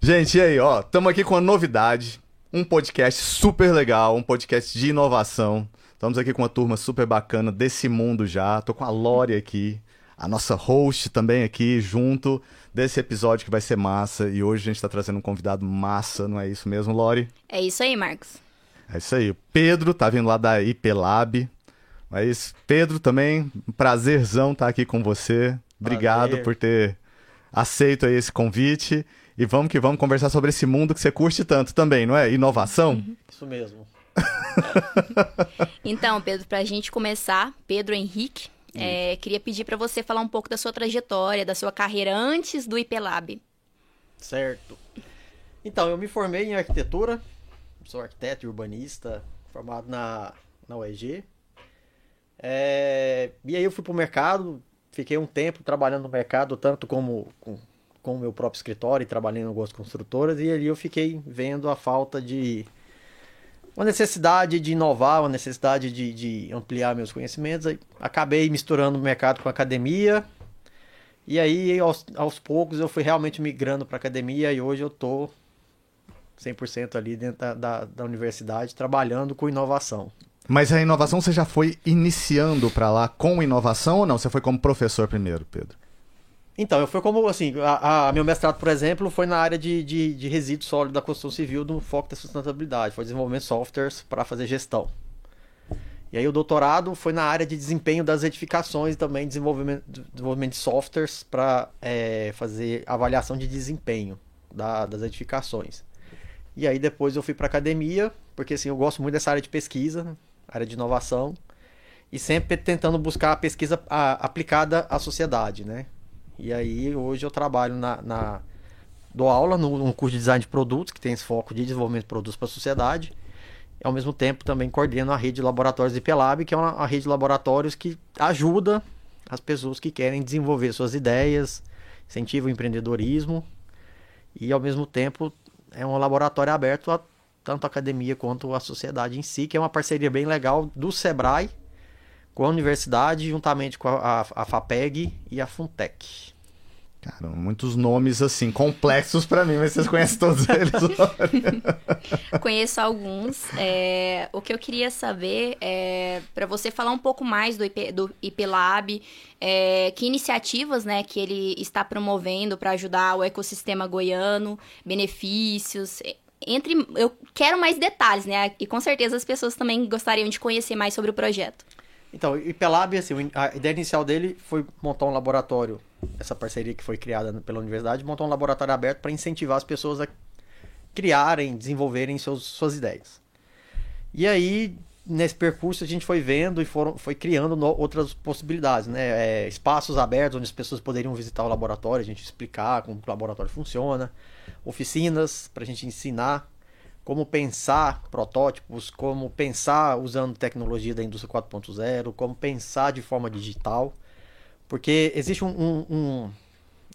Gente, e aí, ó, estamos aqui com uma novidade, um podcast super legal, um podcast de inovação. Estamos aqui com uma turma super bacana desse mundo já. Tô com a Lore aqui, a nossa host também aqui, junto desse episódio que vai ser massa. E hoje a gente tá trazendo um convidado massa, não é isso mesmo, Lore? É isso aí, Marcos. É isso aí. O Pedro tá vindo lá da IP Lab. Mas, Pedro, também, um prazerzão estar aqui com você. Obrigado Prazer. por ter aceito aí esse convite. E vamos que vamos conversar sobre esse mundo que você curte tanto também, não é? Inovação? Isso mesmo. Então, Pedro, pra gente começar, Pedro Henrique, é, queria pedir pra você falar um pouco da sua trajetória, da sua carreira antes do IPLab. Certo. Então, eu me formei em arquitetura, sou arquiteto e urbanista, formado na, na UEG. É, e aí eu fui pro mercado, fiquei um tempo trabalhando no mercado, tanto como com, com o meu próprio escritório e trabalhando em algumas construtoras, e ali eu fiquei vendo a falta de. Uma necessidade de inovar, uma necessidade de, de ampliar meus conhecimentos. Aí acabei misturando o mercado com a academia, e aí, aos, aos poucos, eu fui realmente migrando para academia e hoje eu tô 100% ali dentro da, da, da universidade, trabalhando com inovação. Mas a inovação você já foi iniciando pra lá com inovação ou não? Você foi como professor primeiro, Pedro? Então, eu fui como, assim, a, a- meu mestrado, por exemplo, foi na área de, de, de resíduos sólidos da construção civil, no foco da sustentabilidade, foi desenvolvimento de softwares para fazer gestão. E aí o doutorado foi na área de desempenho das edificações também, desenvolvimento, desenvolvimento de softwares para fazer avaliação de desempenho da- das edificações. E aí depois eu fui para academia, porque assim, eu gosto muito dessa área de pesquisa, área de inovação, e sempre tentando buscar a pesquisa a- aplicada à sociedade, né? E aí hoje eu trabalho na, na dou aula num curso de design de produtos que tem esse foco de desenvolvimento de produtos para a sociedade. E ao mesmo tempo também coordeno a rede de laboratórios de IPLab, que é uma, uma rede de laboratórios que ajuda as pessoas que querem desenvolver suas ideias, incentiva o empreendedorismo e ao mesmo tempo é um laboratório aberto a tanto a academia quanto a sociedade em si, que é uma parceria bem legal do Sebrae com a universidade, juntamente com a, a, a FAPEG e a Funtech. Cara, muitos nomes assim, complexos pra mim, mas vocês conhecem todos eles. Conheço alguns. é, o que eu queria saber é para você falar um pouco mais do, IP, do IPLab, é, que iniciativas né, que ele está promovendo para ajudar o ecossistema goiano, benefícios. Entre, eu quero mais detalhes, né? E com certeza as pessoas também gostariam de conhecer mais sobre o projeto. Então, o IPLab, assim, a ideia inicial dele foi montar um laboratório, essa parceria que foi criada pela universidade, montar um laboratório aberto para incentivar as pessoas a criarem, desenvolverem seus, suas ideias. E aí, nesse percurso, a gente foi vendo e foram, foi criando no- outras possibilidades, né? É, espaços abertos onde as pessoas poderiam visitar o laboratório, a gente explicar como o laboratório funciona, oficinas para a gente ensinar como pensar protótipos, como pensar usando tecnologia da indústria 4.0, como pensar de forma digital, porque existe um, um, um,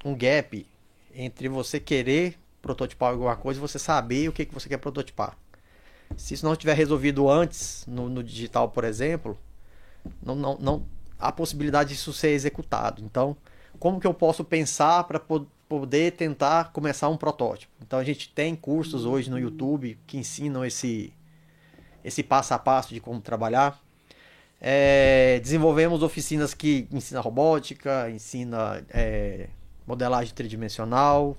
um gap entre você querer prototipar alguma coisa e você saber o que, que você quer prototipar. Se isso não estiver resolvido antes, no, no digital, por exemplo, não, não, não há possibilidade disso ser executado. Então, como que eu posso pensar para poder tentar começar um protótipo? Então, a gente tem cursos hoje no YouTube que ensinam esse, esse passo a passo de como trabalhar. É, desenvolvemos oficinas que ensina robótica, ensina é, modelagem tridimensional,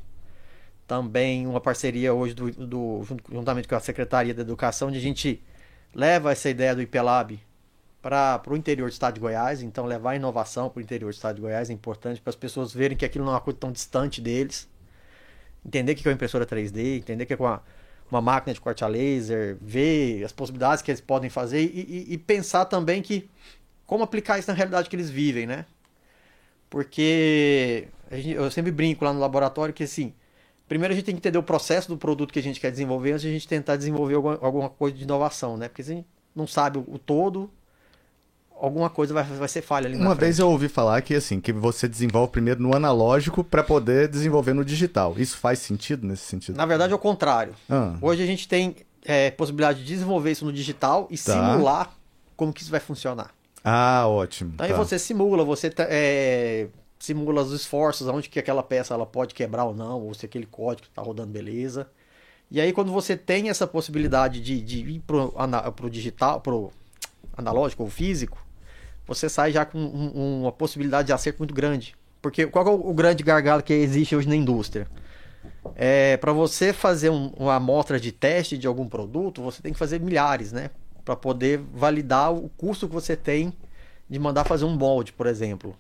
também uma parceria hoje do, do, juntamente com a Secretaria da Educação, onde a gente leva essa ideia do IPLab para o interior do estado de Goiás. Então, levar inovação para o interior do estado de Goiás é importante para as pessoas verem que aquilo não é uma coisa tão distante deles. Entender o que é uma impressora 3D, entender o que é uma, uma máquina de corte a laser, ver as possibilidades que eles podem fazer e, e, e pensar também que como aplicar isso na realidade que eles vivem, né? Porque gente, eu sempre brinco lá no laboratório que assim, primeiro a gente tem que entender o processo do produto que a gente quer desenvolver antes de a gente tentar desenvolver alguma, alguma coisa de inovação, né? Porque a gente não sabe o todo, alguma coisa vai, vai ser falha ali Uma vez eu ouvi falar que assim, que você desenvolve primeiro no analógico para poder desenvolver no digital. Isso faz sentido nesse sentido? Na verdade é o contrário. Ah, Hoje a gente tem é, possibilidade de desenvolver isso no digital e Tá. simular como que isso vai funcionar. ah ótimo. Então tá. aí você simula, você tá- é, simula os esforços, onde que aquela peça ela pode quebrar ou não, ou se aquele código está rodando beleza. E aí quando você tem essa possibilidade de, de ir pro, pro digital, pro analógico ou físico, você sai já com um, uma possibilidade de acerto muito grande. Porque qual é o grande gargalo que existe hoje na indústria? É, para você fazer um, uma amostra de teste de algum produto, você tem que fazer milhares, né? Para poder validar o custo que você tem de mandar fazer um molde, por exemplo.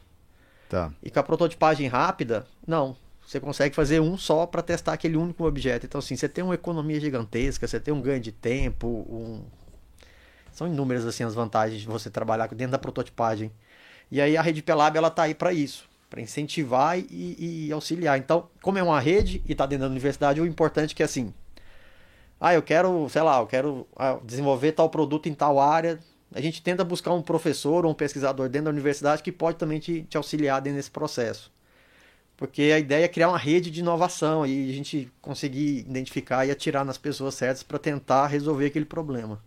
Tá. E com a prototipagem rápida, não. Você consegue fazer um só para testar aquele único objeto. Então, assim, você tem uma economia gigantesca, você tem um ganho de tempo, um... são inúmeras assim as vantagens de você trabalhar dentro da prototipagem. E aí a rede Pelab ela tá aí para isso, para incentivar e, e, auxiliar. Então, como é uma rede e está dentro da universidade, o importante é que assim, ah, eu quero, sei lá, eu quero ah, desenvolver tal produto em tal área. A gente tenta buscar um professor ou um pesquisador dentro da universidade que pode também te, te auxiliar dentro desse processo. Porque a ideia é criar uma rede de inovação e a gente conseguir identificar e atirar nas pessoas certas para tentar resolver aquele problema.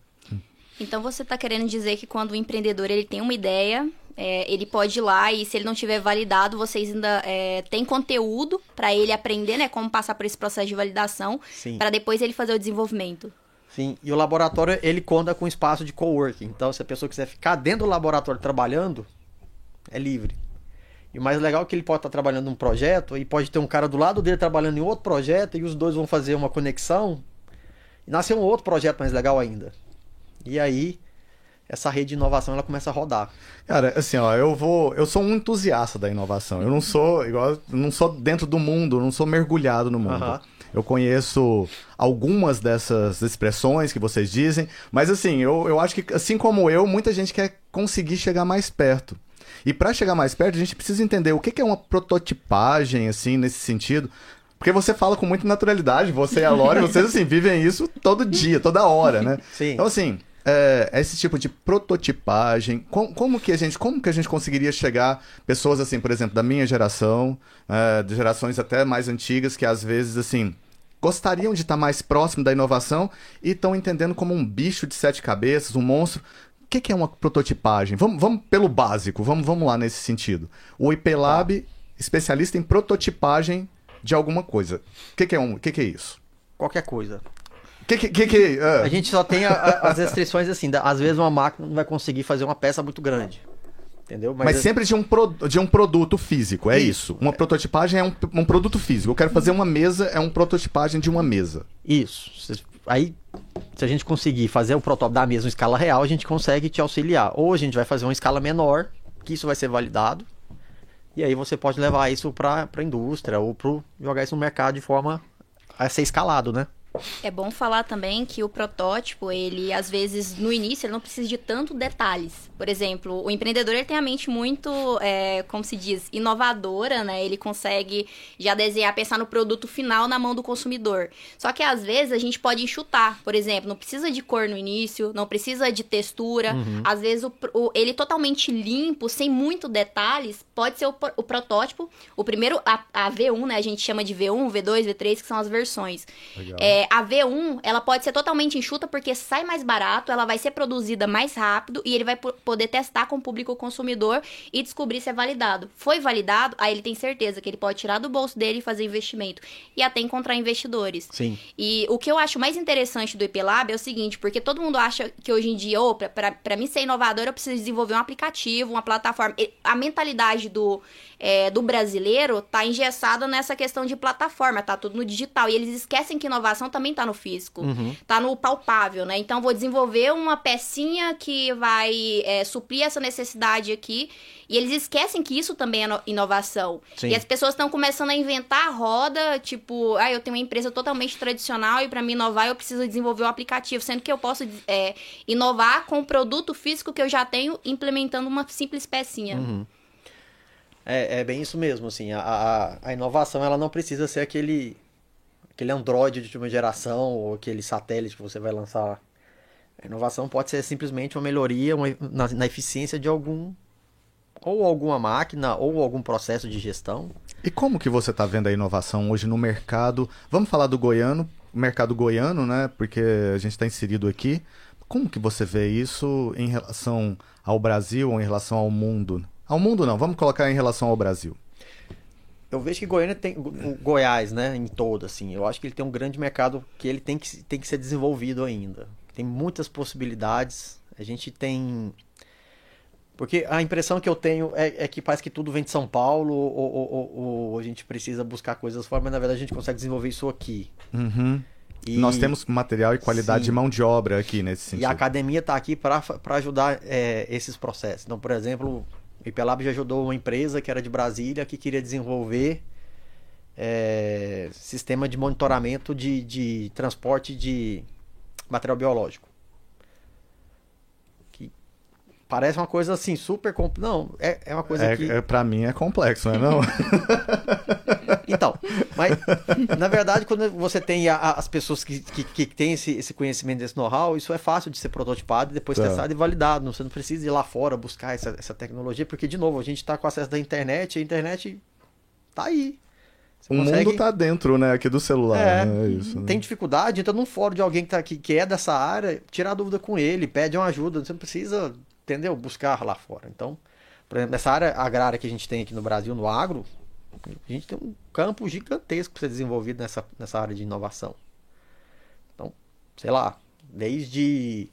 Então você está querendo dizer que quando o empreendedor ele tem uma ideia, é, ele pode ir lá e se ele não tiver validado, vocês ainda é, têm conteúdo para ele aprender, né, como passar por esse processo de validação, para depois ele fazer o desenvolvimento. Sim, e o laboratório ele conta com espaço de coworking. Então, se a pessoa quiser ficar dentro do laboratório trabalhando, é livre. E o mais legal é que ele pode estar trabalhando num projeto e pode ter um cara do lado dele trabalhando em outro projeto e os dois vão fazer uma conexão e nascer um outro projeto mais legal ainda. E aí essa rede de inovação ela começa a rodar. Cara, assim, ó, eu vou, eu sou um entusiasta da inovação. Eu não sou igual, não sou dentro do mundo, não sou mergulhado no mundo. Uhum. Eu conheço algumas dessas expressões que vocês dizem, mas assim, eu, eu acho que assim como eu, muita gente quer conseguir chegar mais perto. E para chegar mais perto, a gente precisa entender o que é uma prototipagem, assim, nesse sentido. Porque você fala com muita naturalidade, você e a Lore, vocês, assim, vivem isso todo dia, toda hora, né? Sim. Então, assim, é, esse tipo de prototipagem, como, como, que a gente, como que a gente conseguiria chegar pessoas assim, por exemplo, da minha geração, é, de gerações até mais antigas, que às vezes assim gostariam de estar mais próximo da inovação e estão entendendo como um bicho de sete cabeças, um monstro. O que, que é uma prototipagem? Vamos, vamos pelo básico, vamos, vamos lá nesse sentido. O IP Lab, tá. especialista em prototipagem de alguma coisa. O que, que, é, um, que, que é isso? Qualquer coisa. Que, que, que, uh... A gente só tem a, a, as restrições assim. Da, às vezes uma máquina não vai conseguir fazer uma peça muito grande. Entendeu? Mas, Mas é... sempre de um, pro, de um produto físico, é isso. isso. Uma prototipagem é um, um produto físico. Eu quero fazer uma mesa, é uma prototipagem de uma mesa. Isso. Aí se a gente conseguir fazer o protótipo da mesma escala real, a gente consegue te auxiliar. Ou a gente vai fazer uma escala menor, que isso vai ser validado, e aí você pode levar isso para a indústria ou pro, jogar isso no mercado de forma a ser escalado, né? É bom falar também que o protótipo, ele às vezes no início ele não precisa de tanto detalhes. Por exemplo, o empreendedor ele tem a mente muito, é, como se diz, inovadora, né? Ele consegue já desenhar, pensar no produto final na mão do consumidor. Só que às vezes a gente pode enxutar, por exemplo, não precisa de cor no início, não precisa de textura. Uhum. Às vezes o, o, ele totalmente limpo, sem muito detalhes, pode ser o, o protótipo. O primeiro, a, a, V1, né? A gente chama de V1, V2, V3, que são as versões. Legal. É, a V1, ela pode ser totalmente enxuta porque sai mais barato, ela vai ser produzida mais rápido e ele vai poder testar com o público consumidor e descobrir se é validado. Foi validado, aí ele tem certeza que ele pode tirar do bolso dele e fazer investimento e até encontrar investidores. Sim. E o que eu acho mais interessante do IP Lab é o seguinte, porque todo mundo acha que hoje em dia, oh, para mim ser inovador, eu preciso desenvolver um aplicativo, uma plataforma. A mentalidade do, é, do brasileiro tá engessada nessa questão de plataforma, tá tudo no digital. E eles esquecem que inovação também tá no físico, uhum. tá no palpável, né? Então, vou desenvolver uma pecinha que vai é, suprir essa necessidade aqui. E eles esquecem que isso também é inovação. Sim. E as pessoas estão começando a inventar a roda, tipo, ah, eu tenho uma empresa totalmente tradicional e para me inovar eu preciso desenvolver um aplicativo, sendo que eu posso é, inovar com o produto físico que eu já tenho, implementando uma simples pecinha. Uhum. É, é, bem isso mesmo, assim, a, a, a inovação ela não precisa ser aquele aquele Android de última geração ou aquele satélite que você vai lançar. A inovação pode ser simplesmente uma melhoria uma, na, na eficiência de algum ou alguma máquina ou algum processo de gestão. E como que você está vendo a inovação hoje no mercado? Vamos falar do goiano, mercado goiano, né? Porque a gente está inserido aqui. Como que você vê isso em relação ao Brasil ou em relação ao mundo? Ao mundo não, vamos colocar em relação ao Brasil. eu vejo que Goiânia tem o Goiás, né, em todo assim. Eu acho que ele tem um grande mercado que ele tem que, tem que ser desenvolvido ainda. Tem muitas possibilidades. A gente tem porque a impressão que eu tenho é, é que parece que tudo vem de São Paulo ou, ou, ou, ou, a gente precisa buscar coisas fora, mas na verdade a gente consegue desenvolver isso aqui. Uhum. E... Nós temos material e qualidade Sim. de mão de obra aqui nesse sentido. E a academia está aqui para ajudar é, esses processos. Então, por exemplo, o IPLab já ajudou uma empresa que era de Brasília que queria desenvolver é, sistema de monitoramento de, de transporte de material biológico. Que parece uma coisa assim, super. Comp... Não, é, é uma coisa é, que. É, pra mim é complexo, não é? Não? então, mas na verdade, quando você tem a, a, as pessoas que, que, que têm esse, esse conhecimento, esse know-how, isso é fácil de ser prototipado e depois tá. testado e validado. Você não precisa ir lá fora buscar essa, essa tecnologia, porque, de novo, a gente está com acesso da internet e a internet tá aí. Você o consegue... mundo tá dentro, né, aqui do celular. É, né? é isso, né? Tem dificuldade, entra num fórum de alguém que, tá, que, que é dessa área, tirar dúvida com ele, pede uma ajuda. Você não precisa, entendeu? Buscar lá fora. Então, por exemplo, nessa área agrária que a gente tem aqui no Brasil, no agro, a gente tem um campo gigantesco para ser desenvolvido nessa, nessa área de inovação. Então, sei lá, desde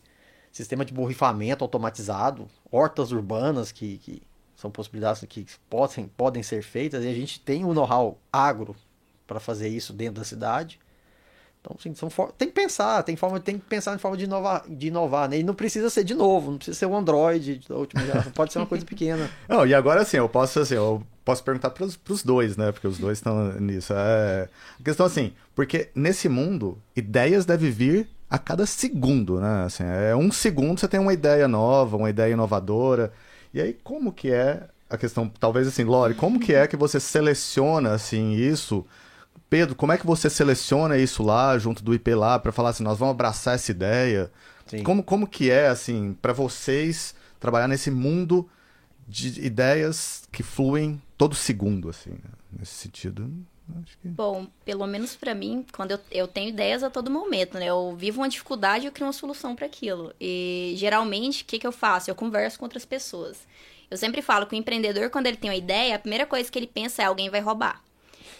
sistema de borrifamento automatizado, hortas urbanas que, que são possibilidades que podem, podem ser feitas, e a gente tem o um know-how agro para fazer isso dentro da cidade. Então, são for... tem que pensar, tem, forma, tem que pensar em forma de inovar, de inovar né? E não precisa ser de novo, não precisa ser um Android da última geração, pode ser uma coisa pequena. Não, e agora assim, eu posso assim, eu posso perguntar para os dois, né? Porque os dois estão nisso. É... A questão assim, porque nesse mundo, ideias devem vir a cada segundo, né? Assim, é um segundo você tem uma ideia nova, uma ideia inovadora. E aí, como que é a questão, talvez assim, Lore, como que é que você seleciona, assim, isso... Pedro, como é que você seleciona isso lá junto do IP lá para falar assim, nós vamos abraçar essa ideia? Sim. Como, como que é assim para vocês trabalhar nesse mundo de ideias que fluem todo segundo assim, né? nesse sentido? Que... Bom, pelo menos para mim, quando eu, eu tenho ideias a todo momento, né? Eu vivo uma dificuldade e eu crio uma solução para aquilo. E geralmente, o que, que eu faço? Eu converso com outras pessoas. Eu sempre falo que o empreendedor, quando ele tem uma ideia, a primeira coisa que ele pensa é alguém vai roubar.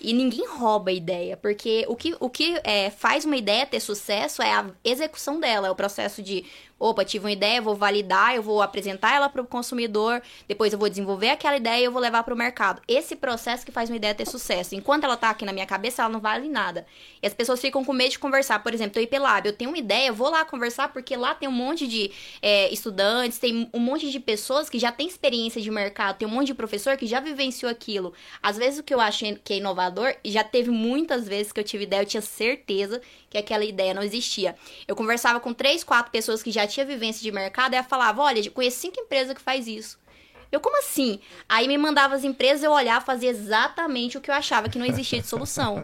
E ninguém rouba a ideia, porque o que, o que é, faz uma ideia ter sucesso é a execução dela, é o processo de opa, tive uma ideia, vou validar, eu vou apresentar ela para o consumidor, depois eu vou desenvolver aquela ideia e eu vou levar para o mercado. Esse processo que faz uma ideia ter sucesso. Enquanto ela está aqui na minha cabeça, ela não vale nada. E as pessoas ficam com medo de conversar. Por exemplo, eu IP Lab, eu tenho uma ideia, vou lá conversar porque lá tem um monte de é, estudantes, tem um monte de pessoas que já têm experiência de mercado, tem um monte de professor que já vivenciou aquilo. Às vezes o que eu acho que é inovador, já teve muitas vezes que eu tive ideia, eu tinha certeza que aquela ideia não existia. Eu conversava com três, quatro pessoas que já tinha vivência de mercado, e ela falava: olha, conheço cinco empresas que faz isso. Eu, como assim? Aí me mandava as empresas, eu olhava, fazia exatamente o que eu achava que não existia de solução.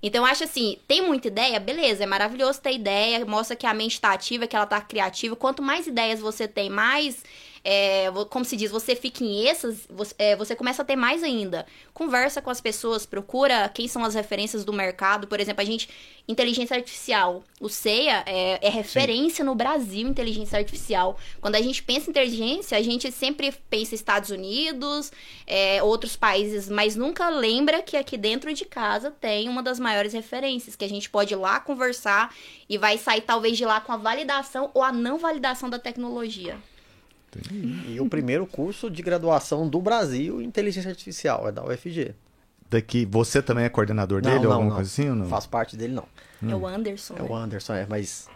Então, eu acho assim, tem muita ideia? Beleza, é maravilhoso ter ideia, mostra que a mente está ativa, que ela está criativa. Quanto mais ideias você tem, mais é, como se diz, você fica em essas, você, é, você, começa a ter mais ainda. Conversa com as pessoas, procura quem são as referências do mercado. Por exemplo, a gente, inteligência artificial. O CEA é, é referência Sim. no Brasil inteligência artificial. Quando a gente pensa em inteligência, a gente sempre pensa Estados Unidos, é, outros países, mas nunca lembra que aqui dentro de casa tem uma das maiores referências, que a gente pode ir lá conversar e vai sair talvez de lá com a validação ou a não validação da tecnologia. E o primeiro curso de graduação do Brasil em inteligência artificial é da UFG. Daqui, você também é coordenador dele não, ou alguma não. coisa assim ou não? Faço parte dele não. Hum. É o Anderson. É né? o Anderson, é, mas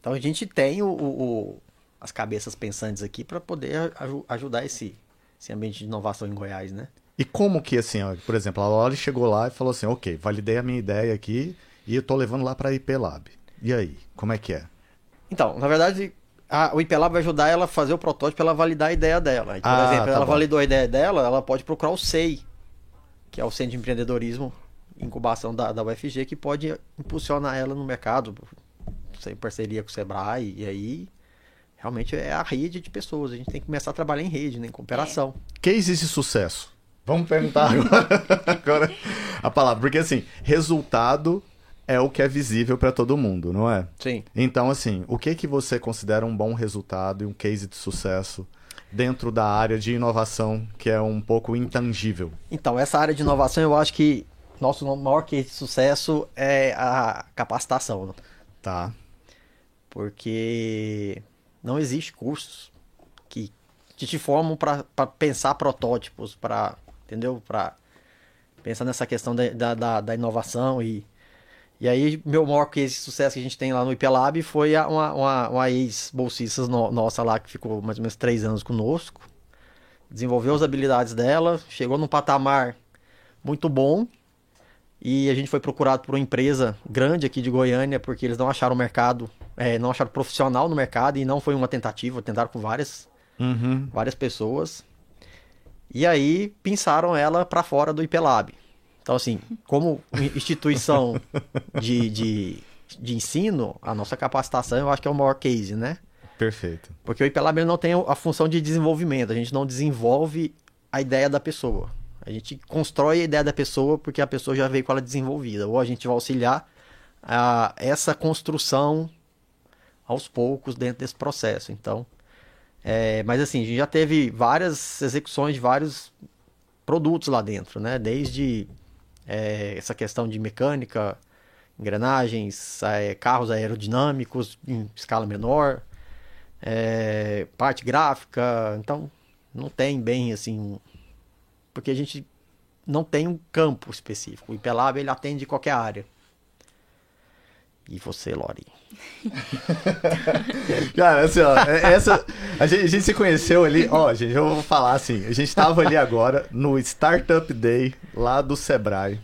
então a gente tem o, o as cabeças pensantes aqui para poder ajudar esse, esse ambiente de inovação em Goiás, né? E como que assim, ó, por exemplo, a Loli chegou lá e falou assim, ok, validei a minha ideia aqui e eu tô levando lá para a IP Lab. E aí, como é que é? Então, na verdade, a, o IPLab vai ajudar ela a fazer o protótipo, ela validar a ideia dela. Por ah, exemplo, tá ela bom. validou a ideia dela, ela pode procurar o SEI, que é o Centro de Empreendedorismo Incubação da, da UFG, que pode impulsionar ela no mercado, em parceria com o Sebrae, e aí realmente é a rede de pessoas. A gente tem que começar a trabalhar em rede, né, em cooperação. É. Case de sucesso. Vamos perguntar agora, agora a palavra, porque assim, resultado é o que é visível para todo mundo, não é? Sim. Então, assim, o que que você considera um bom resultado e um case de sucesso dentro da área de inovação, que é um pouco intangível? Então, essa área de inovação eu acho que nosso maior case de sucesso é a capacitação. Né? Tá. Porque não existe cursos que, que te formam para pensar protótipos, para entendeu? Para pensar nessa questão da, da, da, inovação e e aí meu maior case de sucesso que a gente tem lá no IPLab foi uma, uma, uma ex-bolsista no, nossa lá que ficou mais ou menos três anos conosco, desenvolveu as habilidades dela, chegou num patamar muito bom e a gente foi procurado por uma empresa grande aqui de Goiânia, porque eles não acharam mercado, é, não acharam profissional no mercado e não foi uma tentativa, tentaram com várias, uhum. várias pessoas. E aí pinçaram ela para fora do IPLab. Então, assim, como instituição de, de, de ensino, a nossa capacitação eu acho que é o maior case, né? Perfeito. Porque o IPLab não tem a função de desenvolvimento, a gente não desenvolve a ideia da pessoa. A gente constrói a ideia da pessoa porque a pessoa já veio com ela desenvolvida. Ou a gente vai auxiliar a essa construção aos poucos dentro desse processo. Então, é, mas assim, a gente já teve várias execuções de vários produtos lá dentro, né? Desde é, essa questão de mecânica, engrenagens, é, carros aerodinâmicos em escala menor, é, parte gráfica. Então, não tem bem assim porque a gente não tem um campo específico. O IPLab ele atende qualquer área. E você, Lori? Cara, assim, ó, é, essa, a gente, a gente, se conheceu ali, ó, gente, eu vou falar assim, a gente tava ali agora no Startup Day lá do Sebrae.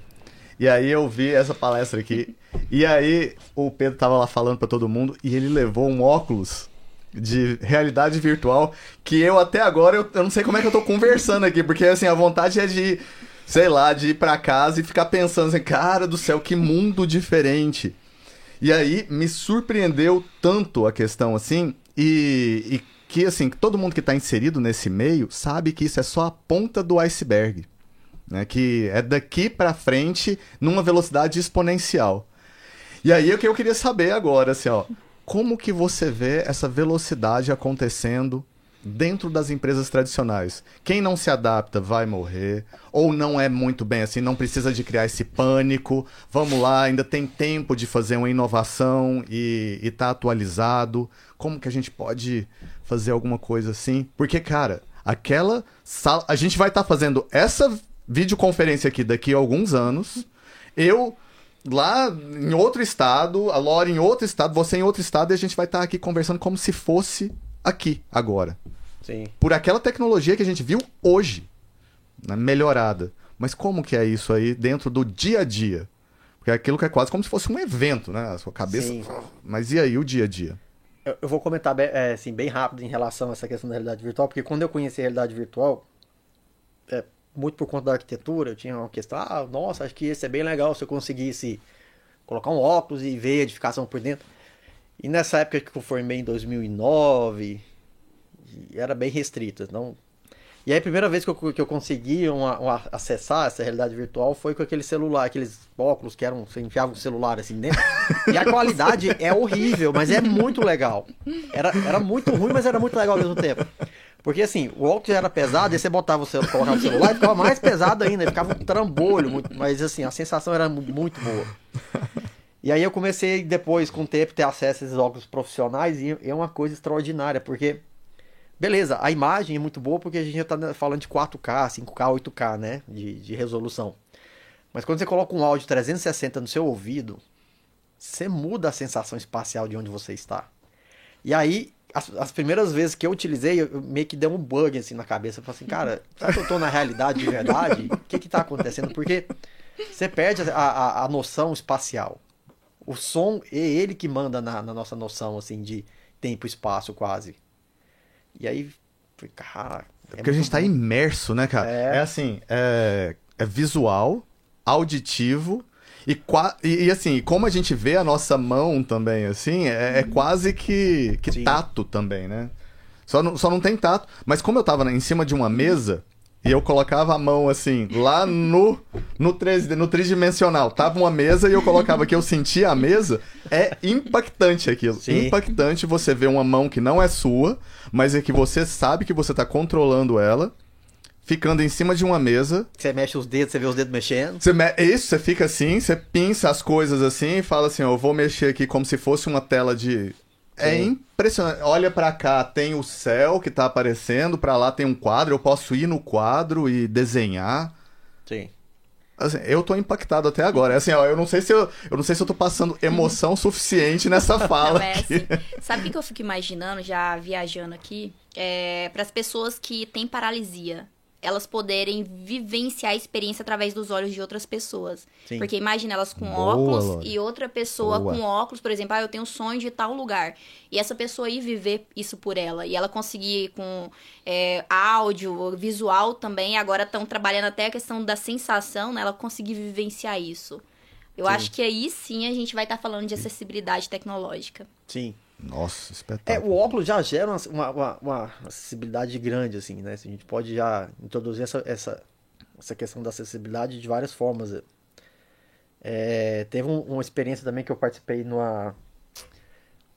E aí eu vi essa palestra aqui, e aí o Pedro tava lá falando para todo mundo, e ele levou um óculos de realidade virtual que eu até agora eu, eu, não sei como é que eu tô conversando aqui, porque assim, a vontade é de, sei lá, de ir para casa e ficar pensando assim, cara do céu, que mundo diferente. E aí me surpreendeu tanto a questão assim, e, e que assim, todo mundo que está inserido nesse meio sabe que isso é só a ponta do iceberg. Né, que é daqui para frente numa velocidade exponencial. E aí o que eu queria saber agora, assim, ó, como que você vê essa velocidade acontecendo dentro das empresas tradicionais? Quem não se adapta vai morrer, ou não é muito bem assim, não precisa de criar esse pânico. Vamos lá, ainda tem tempo de fazer uma inovação e estar tá atualizado. Como que a gente pode fazer alguma coisa assim? Porque, cara, aquela sala. A gente vai estar tá fazendo essa videoconferência aqui daqui a alguns anos. Eu lá em outro estado, a Lore em outro estado, você em outro estado, e a gente vai estar tá aqui conversando como se fosse aqui, agora. Sim. Por aquela tecnologia que a gente viu hoje, né, melhorada. Mas como que é isso aí dentro do dia a dia? Porque é aquilo que é quase como se fosse um evento, né? A sua cabeça. Sim. Mas e aí o dia a dia? Eu, vou comentar é, assim, bem rápido em relação a essa questão da realidade virtual, porque quando eu conheci a realidade virtual, é, muito por conta da arquitetura, eu tinha uma questão, ah, nossa, acho que ia ser bem legal se eu conseguisse colocar um óculos e ver a edificação por dentro. E nessa época que eu formei em 2009, era bem restrito, não... E aí a primeira vez que eu, que eu consegui uma, uma, acessar essa realidade virtual foi com aquele celular, aqueles óculos que eram, você enfiava o celular assim dentro. E a qualidade é horrível, mas é muito legal. Era, era muito ruim, mas era muito legal ao mesmo tempo. Porque assim, o óculos era pesado, e você botava o celular, colocava o celular e ficava mais pesado ainda, ficava um trambolho, muito, mas assim, a sensação era muito boa. E aí eu comecei depois, com o tempo, ter acesso a esses óculos profissionais e é uma coisa extraordinária, porque beleza, a imagem é muito boa porque a gente já tá falando de 4K, 5K, 8K, né, de, de resolução. Mas quando você coloca um áudio 360 no seu ouvido, você muda a sensação espacial de onde você está. E aí as, as, primeiras vezes que eu utilizei, eu, meio que deu um bug assim na cabeça. Eu falei assim, cara, será que eu tô na realidade de verdade? O que que tá acontecendo? Porque você perde a, a, a noção espacial. O som é ele que manda na, na, nossa noção, assim, de tempo e espaço quase. E aí, cara... É porque a gente tá bom. tá imerso, né, cara? É, é assim, é, é visual, auditivo e, e, e, assim, como a gente vê a nossa mão também, assim, é, é quase que, que tato também, né? Só não, só não tem tato. Mas como eu tava em cima de uma mesa, e eu colocava a mão assim, lá no, no 3D, no tridimensional. Tava uma mesa e eu colocava que eu sentia a mesa. É impactante aquilo. Sim. Impactante você ver uma mão que não é sua, mas é que você sabe que você tá controlando ela, ficando em cima de uma mesa. Você mexe os dedos, você vê os dedos mexendo. Você me... Isso, você fica assim, você pinça as coisas assim e fala assim, ó, eu vou mexer aqui como se fosse uma tela de. É impressionante. Olha pra cá, tem o céu que tá aparecendo, pra lá tem um quadro, eu posso ir no quadro e desenhar. Sim. Assim, eu tô impactado até agora. É Assim, ó, eu não sei se eu, eu não sei se eu tô passando emoção suficiente nessa fala. Não, é assim. Sabe o que que eu fico imaginando, já viajando aqui? É, para as pessoas que têm paralisia, elas poderem vivenciar a experiência através dos olhos de outras pessoas. Sim. Porque imagina elas com Boa, óculos Lore. e outra pessoa Boa. com óculos, por exemplo, ah, eu tenho um sonho de tal lugar. E essa pessoa ir viver isso por ela. E ela conseguir com é, áudio, visual também. Agora estão trabalhando até a questão da sensação, né? Ela conseguir vivenciar isso. Eu Sim. acho que aí sim a gente vai estar falando de acessibilidade tecnológica. Sim. Nossa, É, espetáculo. o óculos já gera uma, uma, uma- uma acessibilidade grande, assim, né? A gente pode já introduzir essa, essa, essa questão da acessibilidade de várias formas. É, teve um- uma experiência também que eu participei numa.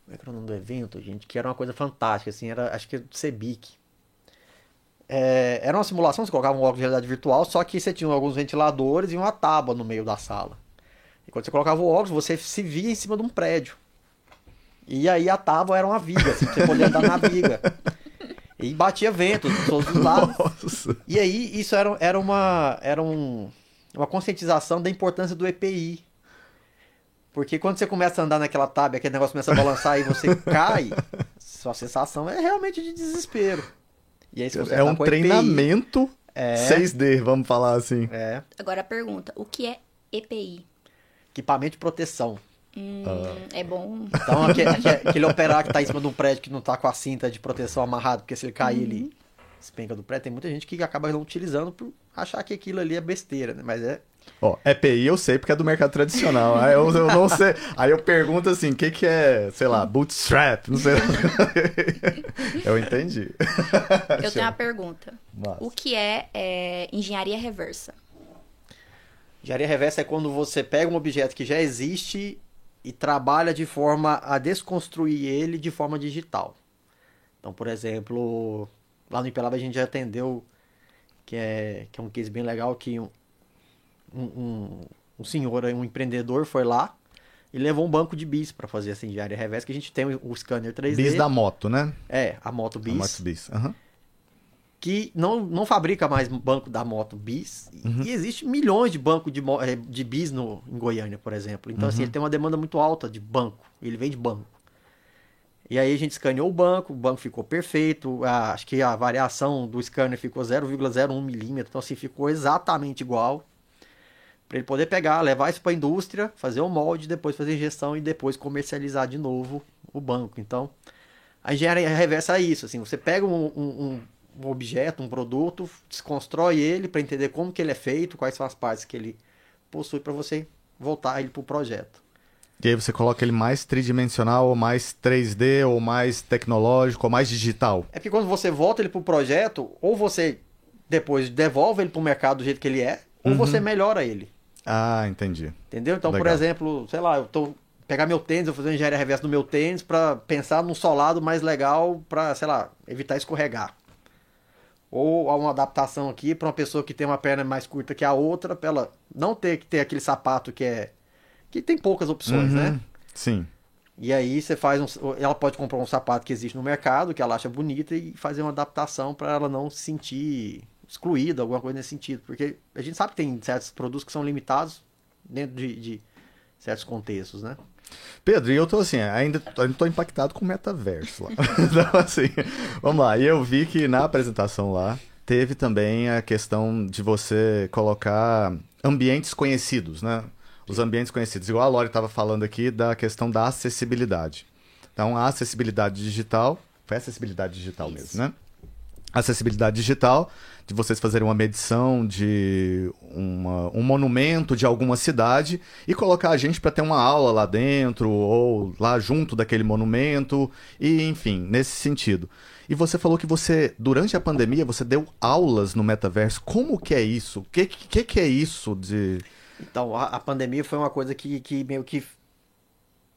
Como é que era o nome do evento, gente? Que era uma coisa fantástica, assim, era, acho que era do Cebic. É, era uma simulação, você colocava um óculos de realidade virtual, só que você tinha alguns ventiladores e uma tábua no meio da sala. E quando você colocava o óculos, você se via em cima de um prédio. E aí a tábua era uma viga, assim, você podia andar na viga. E batia vento de todos os lados. Nossa. E aí isso era, era, uma, era um, uma conscientização da importância do EPI. Porque quando você começa a andar naquela tábua, aquele negócio começa a balançar e você cai, sua sensação é realmente de desespero. E aí se você É tá um com EPI, treinamento É. 6D, vamos falar assim. É, Agora a pergunta: o que é EPI? equipamento de proteção. Hum. É bom. Então, aquele, aquele- operário que tá em cima de um prédio que não tá com a cinta de proteção amarrada, porque se ele cair, ele despenca do prédio. Tem muita gente que acaba não utilizando por achar que aquilo ali é besteira, né? Mas é. Ó, EPI eu sei porque é do mercado tradicional. Aí eu, eu não sei. Aí eu pergunto assim, o que que é, sei lá, bootstrap? Não sei. eu entendi. Eu tenho uma pergunta. Massa. O que é, é, engenharia reversa? Engenharia reversa é quando você pega um objeto que já existe e trabalha de forma a desconstruir ele de forma digital. Então, por exemplo, lá no Impelab a gente já atendeu, que é, que é um case bem legal, que um, um, um, senhor, um empreendedor foi lá e levou um banco de bis para fazer essa engenharia reversa, que a gente tem o, scanner 3D. Bis da moto, né? É, a moto bis A moto bis. aham. Que não, não fabrica mais banco da moto bis. Uhum. E existe milhões de bancos de, eh, de bis no, em Goiânia, por exemplo. Então, Uhum. assim, ele tem uma demanda muito alta de banco. Ele vende banco. E aí a gente escaneou o banco, o banco ficou perfeito. a- acho que a variação do scanner ficou 0,01 milímetro. Então, assim, ficou exatamente igual. Para ele poder pegar, levar isso para a indústria, fazer o molde, depois fazer injeção e depois comercializar de novo o banco. Então, a engenharia reversa é isso, assim, você pega um, um- um- um objeto, um produto, desconstrói ele para entender como que ele é feito, quais são as partes que ele possui para você voltar ele para o projeto. E aí você coloca ele mais tridimensional, ou mais 3D, ou mais tecnológico, ou mais digital. É porque quando você volta ele para o projeto, ou você depois devolve ele para o mercado do jeito que ele é, ou você melhora ele. Ah, entendi. Entendeu? Então, por Legal. exemplo, sei lá, eu tô pegar meu tênis, eu vou fazer uma engenharia reversa no meu tênis para pensar num solado mais legal para, sei lá, evitar escorregar. Ou uma adaptação aqui para uma pessoa que tem uma perna mais curta que a outra, para ela não ter que ter aquele sapato que é que tem poucas opções, Uhum. né? Sim. E aí você faz um, ela pode comprar um sapato que existe no mercado, que ela acha bonita e fazer uma adaptação para ela não se sentir excluída, alguma coisa nesse sentido, porque a gente sabe que tem certos produtos que são limitados dentro de, de certos contextos, né? Pedro, e eu tô assim, ainda ainda tô impactado com o metaverso lá. então, assim, vamos lá. E eu vi que na apresentação lá teve também a questão de você colocar ambientes conhecidos, né? Os ambientes conhecidos. Igual a Lori estava falando aqui da questão da acessibilidade. Então, a acessibilidade digital, foi acessibilidade digital Isso. mesmo, né? Acessibilidade digital, de vocês fazerem uma medição de uma, um monumento de alguma cidade e colocar a gente para ter uma aula lá dentro ou lá junto daquele monumento e enfim, nesse sentido. E você falou que você, durante a pandemia, você deu aulas no metaverso. Como que é isso? O que, que, que é isso de... Então, a, a pandemia foi uma coisa que, que meio que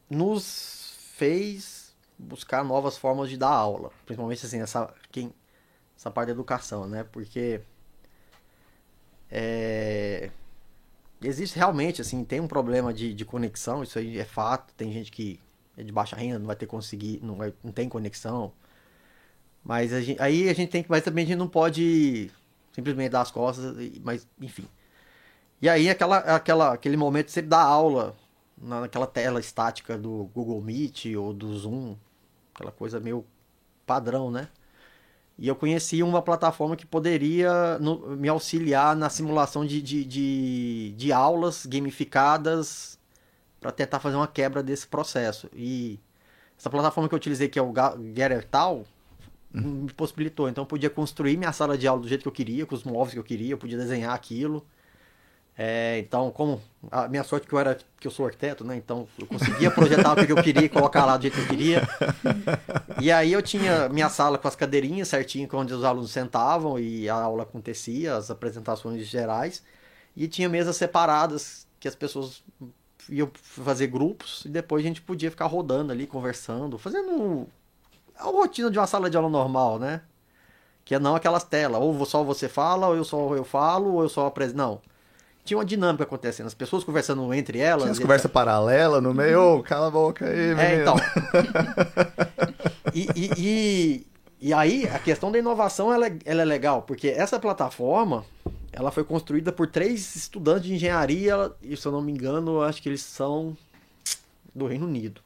nos fez buscar novas formas de dar aula. Principalmente assim, essa, quem, essa parte da educação, né? Porque é, existe realmente, assim, tem um problema de, de conexão, isso aí é fato. Tem gente que é de baixa renda, não vai ter conseguir, não, vai, não tem conexão. Mas a gente, aí a gente tem que, mas também a gente não pode simplesmente dar as costas, mas enfim. E aí aquela, aquela, aquele momento de você dar aula naquela tela estática do Google Meet ou do Zoom, aquela coisa meio padrão, né? E eu conheci uma plataforma que poderia no, me auxiliar na simulação de, de, de, de aulas gamificadas para tentar fazer uma quebra desse processo. E essa plataforma que eu utilizei, que é o Gettertal, uhum. me possibilitou. Então eu podia construir minha sala de aula do jeito que eu queria, com os móveis que eu queria, eu podia desenhar aquilo. É, então, como a minha sorte é que eu era que eu sou arquiteto, né? Então eu conseguia projetar o que eu queria colocar lá do jeito que eu queria. E aí eu tinha minha sala com as cadeirinhas certinho, onde os alunos sentavam e a aula acontecia, as apresentações gerais. E tinha mesas separadas que as pessoas iam fazer grupos e depois a gente podia ficar rodando ali, conversando, fazendo a rotina de uma sala de aula normal, né? Que é não aquelas telas, ou só você fala, ou eu só eu falo, ou eu só apresento. Não tinha uma dinâmica acontecendo, as pessoas conversando entre elas. Tinha as conversas paralelas no meio, oh, cala a boca aí, menino. É, então. e, e, e, e, aí, a questão da inovação, ela é, ela é legal, porque essa plataforma, ela foi construída por três estudantes de engenharia, e se eu não me engano, acho que eles são do Reino Unido.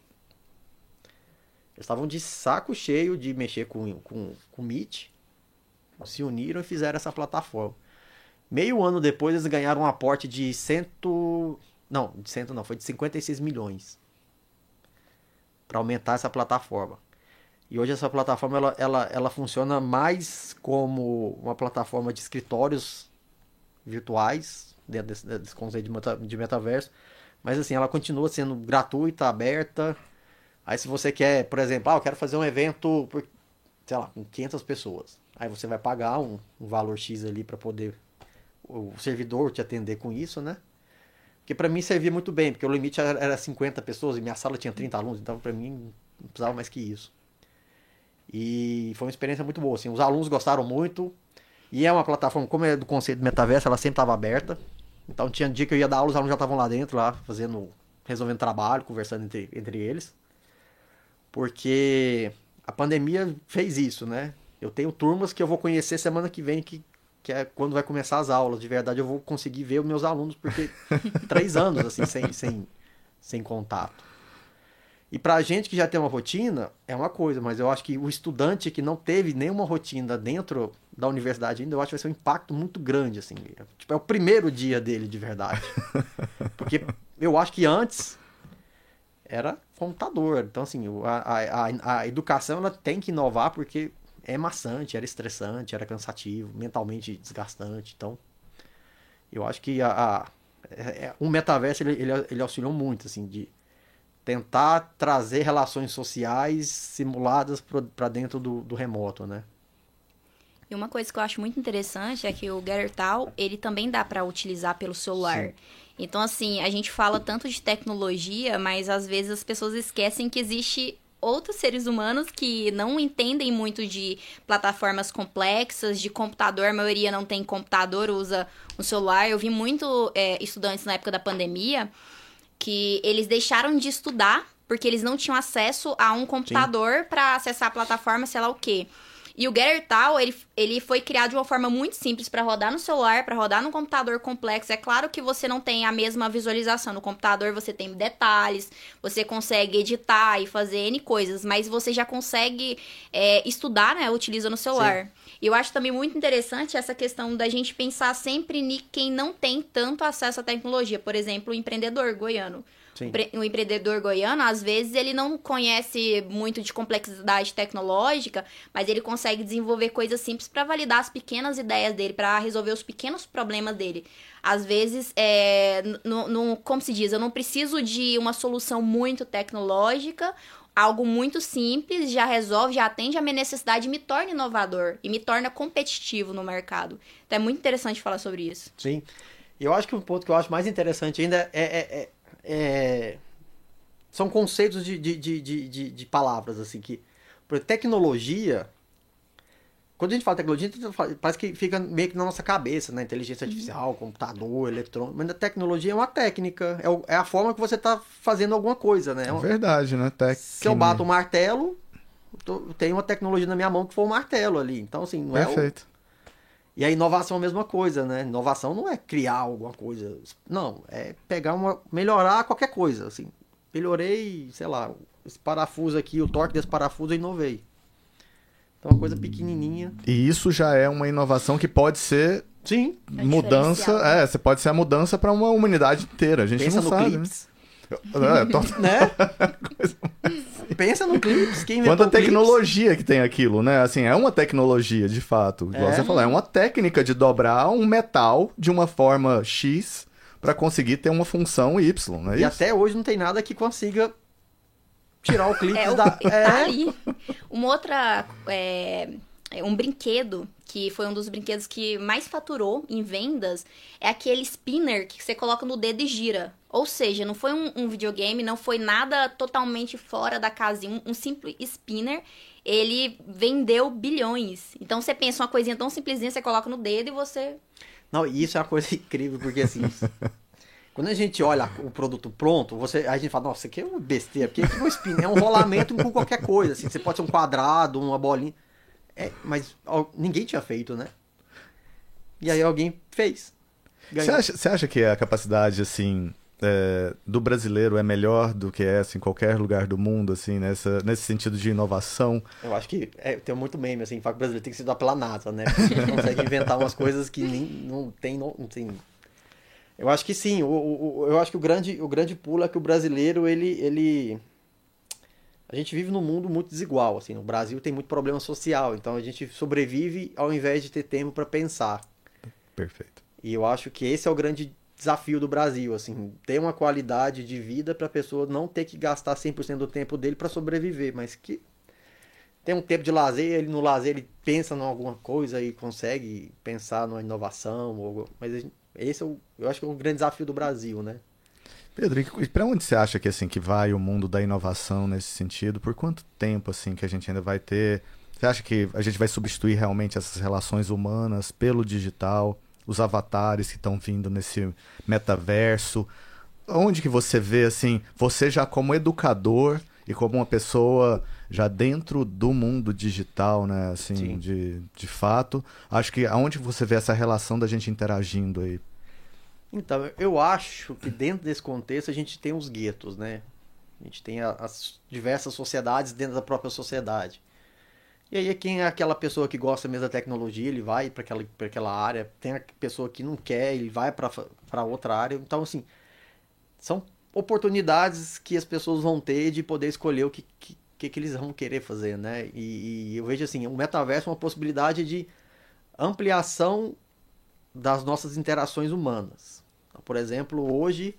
Eles estavam de saco cheio de mexer com, com, com Meet, se uniram e fizeram essa plataforma. Meio ano depois eles ganharam um aporte de cento. Não, de cento não, foi de 56 milhões. Para aumentar essa plataforma. E hoje essa plataforma ela, ela, ela funciona mais como uma plataforma de escritórios virtuais, dentro desse, desse conceito de, meta, de metaverso. Mas assim, ela continua sendo gratuita, aberta. Aí se você quer, por exemplo, ah, eu quero fazer um evento por, sei lá, com 500 pessoas. Aí você vai pagar um, um valor X ali para poder o servidor te atender com isso, né? Porque para mim servia muito bem, porque o limite era 50 pessoas e minha sala tinha 30 alunos, então para mim não precisava mais que isso. E foi uma experiência muito boa, assim, os alunos gostaram muito. E é uma plataforma, como é do conceito do metaverso, ela sempre estava aberta. Então tinha dia que eu ia dar aula, os alunos já estavam lá dentro, lá fazendo, resolvendo trabalho, conversando entre, entre eles. Porque a pandemia fez isso, né? Eu tenho turmas que eu vou conhecer semana que vem que que é quando vai começar as aulas. De verdade, eu vou conseguir ver os meus alunos, porque três anos, assim, sem, sem, sem contato. E pra gente que já tem uma rotina, é uma coisa, mas eu acho que o estudante que não teve nenhuma rotina dentro da universidade ainda, eu acho que vai ser um impacto muito grande, assim. Tipo, é o primeiro dia dele, de verdade. Porque eu acho que antes era computador. Então, assim, a, a, a educação ela tem que inovar, porque é maçante, era estressante, era cansativo, mentalmente desgastante. Então, eu acho que a, a é, é, um metaverso ele, ele, ele auxiliou muito, assim, de tentar trazer relações sociais simuladas para dentro do, do remoto, né? E uma coisa que eu acho muito interessante é que o Gettertal, ele também dá para utilizar pelo celular. Sim. Então, assim, a gente fala tanto de tecnologia, mas às vezes as pessoas esquecem que existe outros seres humanos que não entendem muito de plataformas complexas, de computador, a maioria não tem computador, usa um celular. Eu vi muito é, estudantes na época da pandemia que eles deixaram de estudar porque eles não tinham acesso a um computador para acessar a plataforma, sei lá o quê. E o Gettertal, ele, ele foi criado de uma forma muito simples para rodar no celular, para rodar no computador complexo. É claro que você não tem a mesma visualização. No computador você tem detalhes, você consegue editar e fazer N coisas, mas você já consegue é, estudar, né, utilizando o celular. E eu acho também muito interessante essa questão da gente pensar sempre em quem não tem tanto acesso à tecnologia. Por exemplo, o empreendedor goiano Sim. O empreendedor goiano, às vezes, ele não conhece muito de complexidade tecnológica, mas ele consegue desenvolver coisas simples para validar as pequenas ideias dele, para resolver os pequenos problemas dele. Às vezes, é, no, no, como se diz, eu não preciso de uma solução muito tecnológica algo muito simples já resolve, já atende a minha necessidade e me torna inovador e me torna competitivo no mercado. Então é muito interessante falar sobre isso. Sim. Eu acho que um ponto que eu acho mais interessante ainda é, é, é, é são conceitos de, de, de, de, de palavras, assim, que tecnologia quando a gente fala tecnologia, parece que fica meio que na nossa cabeça, né? Inteligência artificial, uhum. computador, eletrônico. Mas a tecnologia é uma técnica. É, é a forma que você está fazendo alguma coisa, né? É verdade, né? Tec... Se eu bato um martelo, tem uma tecnologia na minha mão que foi um martelo ali. Então, assim, não Perfeito. é. O... E a inovação é a mesma coisa, né? Inovação não é criar alguma coisa. Não, é pegar uma. melhorar qualquer coisa. Assim, melhorei, sei lá, esse parafuso aqui, o torque desse parafuso eu inovei. Então, uma coisa pequenininha. E isso já é uma inovação que pode ser Sim. É mudança. É, você pode ser a mudança para uma humanidade inteira. A gente Pensa não no sabe. Clips. Né? É, tô... né? Pensa no Clips. Quem Quanta o Clips? tecnologia que tem aquilo, né? Assim, é uma tecnologia, de fato. Igual É. você falou, é uma técnica de dobrar um metal de uma forma X para conseguir ter uma função Y, não é E isso? até hoje não tem nada que consiga tirar o Clips É, o, da. tá É, ali. Uma outra. É um brinquedo que foi um dos brinquedos que mais faturou em vendas é aquele spinner que você coloca no dedo e gira. Ou seja, não foi um, um videogame, não foi nada totalmente fora da casinha. Um, um simples spinner, ele vendeu bilhões. Então você pensa uma coisinha tão simplesinha, você coloca no dedo e você. Não, isso é uma coisa incrível, porque assim. Quando a gente olha o produto pronto, você, a gente fala, nossa, isso aqui é uma besteira, porque aqui é um spin, é um rolamento com qualquer coisa, assim, você pode ser um quadrado, uma bolinha. É, mas ó, ninguém tinha feito, né? E aí alguém fez. Você acha, você acha que a capacidade, assim, é, do brasileiro é melhor do que essa em qualquer lugar do mundo, assim, nessa, nesse sentido de inovação? Eu acho que é, tem muito meme, assim, que o brasileiro tem que se dar pela NASA, né? Porque consegue inventar umas coisas que nem, não tem, não, não tem. Eu acho que sim, o- o- eu acho que o grande, o grande pulo é que o brasileiro, ele, ele... A gente vive num mundo muito desigual, assim, no Brasil tem muito problema social, então a gente sobrevive ao invés de ter tempo para pensar. Perfeito. E eu acho que esse é o grande desafio do Brasil, assim, ter uma qualidade de vida para a pessoa não ter que gastar 100% do tempo dele para sobreviver, mas que tem um tempo de lazer, ele no lazer ele pensa em alguma coisa e consegue pensar numa inovação, ou, mas gente- esse é o, eu acho que é o grande desafio do Brasil, né? Pedro, e para onde você acha que assim que vai o mundo da inovação nesse sentido? Por quanto tempo assim que a gente ainda vai ter? Você acha que a gente vai substituir realmente essas relações humanas pelo digital, os avatares que estão vindo nesse metaverso? Onde que você vê assim, você já como educador e como uma pessoa já dentro do mundo digital, né, assim, Sim. de, de fato, acho que aonde você vê essa relação da gente interagindo aí? Então, eu acho que dentro desse contexto a gente tem os guetos, né? A gente tem as diversas sociedades dentro da própria sociedade. E aí, quem é aquela pessoa que gosta mesmo da tecnologia, ele vai para aquela, aquela área. Tem a pessoa que não quer, ele vai para outra área. Então, assim, são oportunidades que as pessoas vão ter de poder escolher o que, que, que, que eles vão querer fazer, né? E, e eu vejo assim, o metaverso é uma possibilidade de ampliação das nossas interações humanas. Por exemplo, hoje,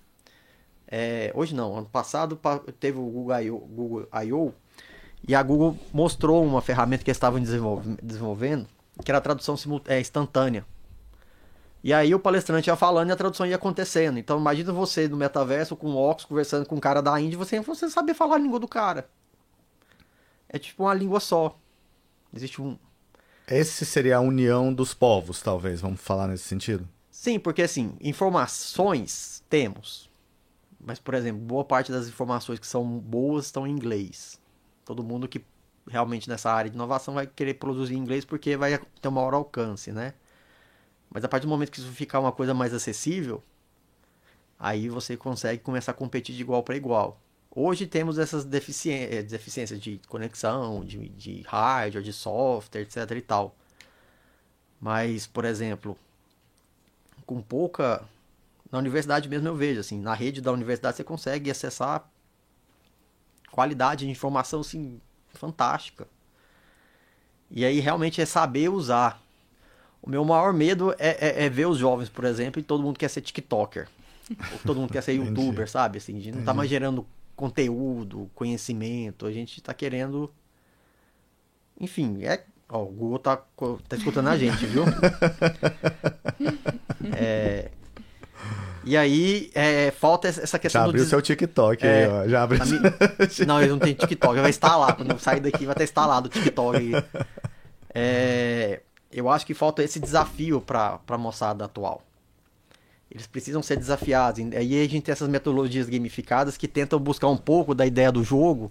é, hoje não, ano passado pa- teve o Google I.O., e a Google mostrou uma ferramenta que eles estavam desenvolve- desenvolvendo, que era a tradução é, instantânea. E aí o palestrante ia falando e a tradução ia acontecendo. Então imagina você no metaverso com o óculos conversando com um cara da Índia, você você saber falar a língua do cara. É tipo uma língua só. Existe um, Esse seria a união dos povos, talvez, vamos falar nesse sentido? Sim, porque assim, informações temos. Mas, por exemplo, boa parte das informações que são boas estão em inglês. Todo mundo que realmente nessa área de inovação vai querer produzir em inglês porque vai ter um maior alcance, né? Mas a partir do momento que isso ficar uma coisa mais acessível, aí você consegue começar a competir de igual para igual. Hoje temos essas deficien- eh, deficiências de conexão, de, de hardware, de software, etc e tal. Mas, por exemplo, com pouca na universidade mesmo eu vejo, assim, na rede da universidade você consegue acessar qualidade de informação, assim, fantástica. E aí realmente é saber usar. O meu maior medo é, é, é ver os jovens, por exemplo, e todo mundo quer ser TikToker. Ou todo mundo quer ser youtuber, sabe? Assim, a gente não tá mais gerando conteúdo, conhecimento, a gente tá querendo. Enfim, é. Ó, o Google tá, tá escutando a gente, viu? é, e aí, é, falta essa questão Já abriu do. seu TikTok É, aí, ó. Já abriu. mi- Não, ele não tem TikTok, vai instalar. Quando eu sair daqui, vai estar instalado o TikTok. É, eu acho que falta esse desafio para a moçada atual. Eles precisam ser desafiados. E aí a gente tem essas metodologias gamificadas que tentam buscar um pouco da ideia do jogo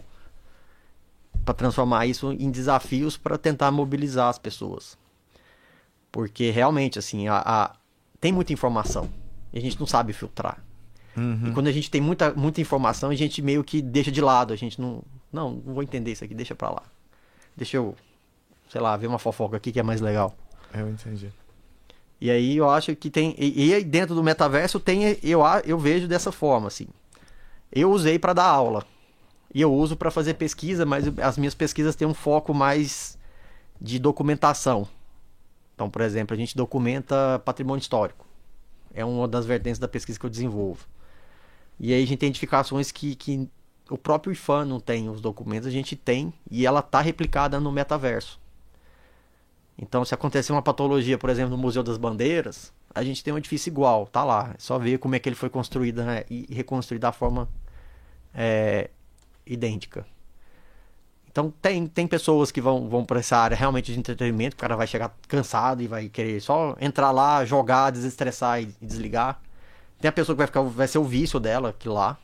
para transformar isso em desafios para tentar mobilizar as pessoas. Porque realmente, assim, a, a- tem muita informação e a gente não sabe filtrar. Uhum. E quando a gente tem muita, muita informação, a gente meio que deixa de lado. A gente não. Não, não vou entender isso aqui, deixa pra lá. Deixa eu, sei lá, ver uma fofoca aqui que é mais legal. Eu entendi. E aí eu acho que tem. E, e aí dentro do metaverso tem. Eu, eu vejo dessa forma, assim. Eu usei pra dar aula. E eu uso pra fazer pesquisa, mas as minhas pesquisas têm um foco mais de documentação. Então, por exemplo, a gente documenta patrimônio histórico. É uma das vertentes da pesquisa que eu desenvolvo. E aí a gente tem identificações que, que o próprio IFAM não tem os documentos, a gente tem e ela está replicada no metaverso. Então, se acontecer uma patologia, por exemplo, no Museu das Bandeiras, a gente tem um edifício igual, tá lá. É só ver como é que ele foi construído né, e reconstruído da forma é, idêntica. Então, tem, tem pessoas que vão, vão para essa área realmente de entretenimento, o cara vai chegar cansado e vai querer só entrar lá, jogar, desestressar e, e desligar. Tem a pessoa que vai, ficar, vai ser o vício dela, aquilo lá.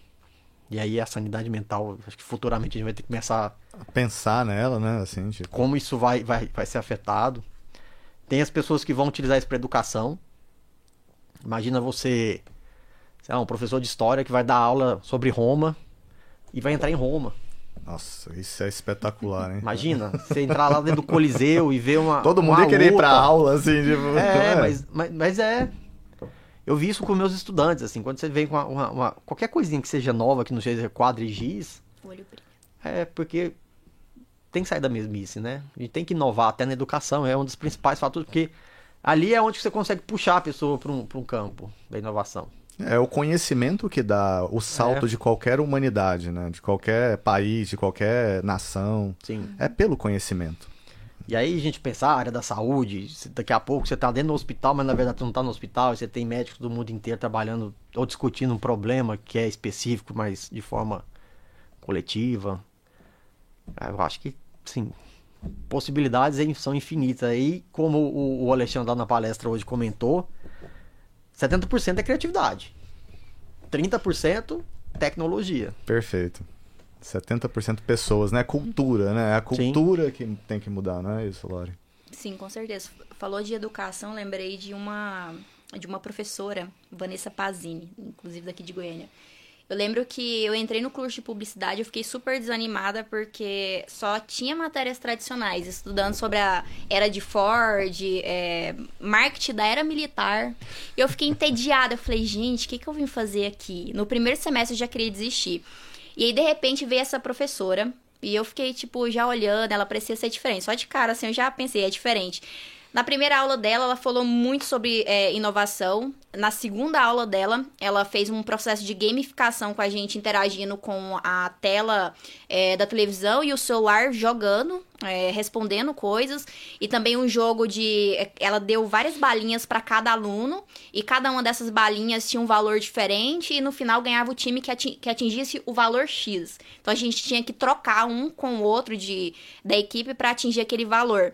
E aí a sanidade mental, acho que futuramente a gente vai ter que começar Pensar nela, né? Assim, tipo. como isso vai, vai, vai ser afetado. Tem as pessoas que vão utilizar isso para educação. Imagina você, sei lá, um professor de história que vai dar aula sobre Roma e vai entrar em Roma. Nossa, isso é espetacular, hein? Imagina, você entrar lá dentro do Coliseu e ver uma. Todo mundo uma ia querer ir pra luta. aula, assim, tipo. É, mas, mas, mas é. Eu vi isso com meus estudantes, assim, quando você vem com uma, uma- uma- qualquer coisinha que seja nova, que não seja quadro e giz, O olho brilha. É, porque tem que sair da mesmice, né? A gente tem que inovar até na educação, é um dos principais fatores, porque ali é onde você consegue puxar a pessoa para um, pra um campo da inovação. É o conhecimento que dá o salto É. de qualquer humanidade, né? De qualquer país, de qualquer nação. Sim. É pelo conhecimento. E aí a gente pensa, a área da saúde, daqui a pouco você tá dentro do hospital, mas na verdade você não tá no hospital, e você tem médicos do mundo inteiro trabalhando ou discutindo um problema que é específico, mas de forma coletiva. Ah, Eu acho que, sim, possibilidades são infinitas. Aí, como o, o Alexandre lá na palestra hoje comentou, 70% é criatividade. 30% tecnologia. Perfeito. 70% pessoas, né? Cultura, né? É a cultura que tem que mudar, não é isso, Lori? Sim, com certeza. Falou de educação, lembrei de uma de uma professora, Vanessa Pazini, inclusive daqui de Goiânia. Eu lembro que eu entrei no curso de publicidade, eu fiquei super desanimada porque só tinha matérias tradicionais, estudando sobre a era de Ford, é, marketing da era militar. E eu fiquei entediada. Eu falei, gente, o que, que eu vim fazer aqui? No primeiro semestre eu já queria desistir. E aí, de repente, veio essa professora. E eu fiquei, tipo, já olhando, ela parecia ser diferente. Só de cara, assim, eu já pensei, é diferente. Na primeira aula dela, ela falou muito sobre é, inovação. Na segunda aula dela, ela fez um processo de gamificação com a gente, interagindo com a tela é, da televisão e o celular jogando, é, respondendo coisas. E também um jogo de. Ela deu várias balinhas para cada aluno, e cada uma dessas balinhas tinha um valor diferente, e no final ganhava o time que, que atingisse o valor X. Então a gente tinha que trocar um com o outro de, da equipe para atingir aquele valor.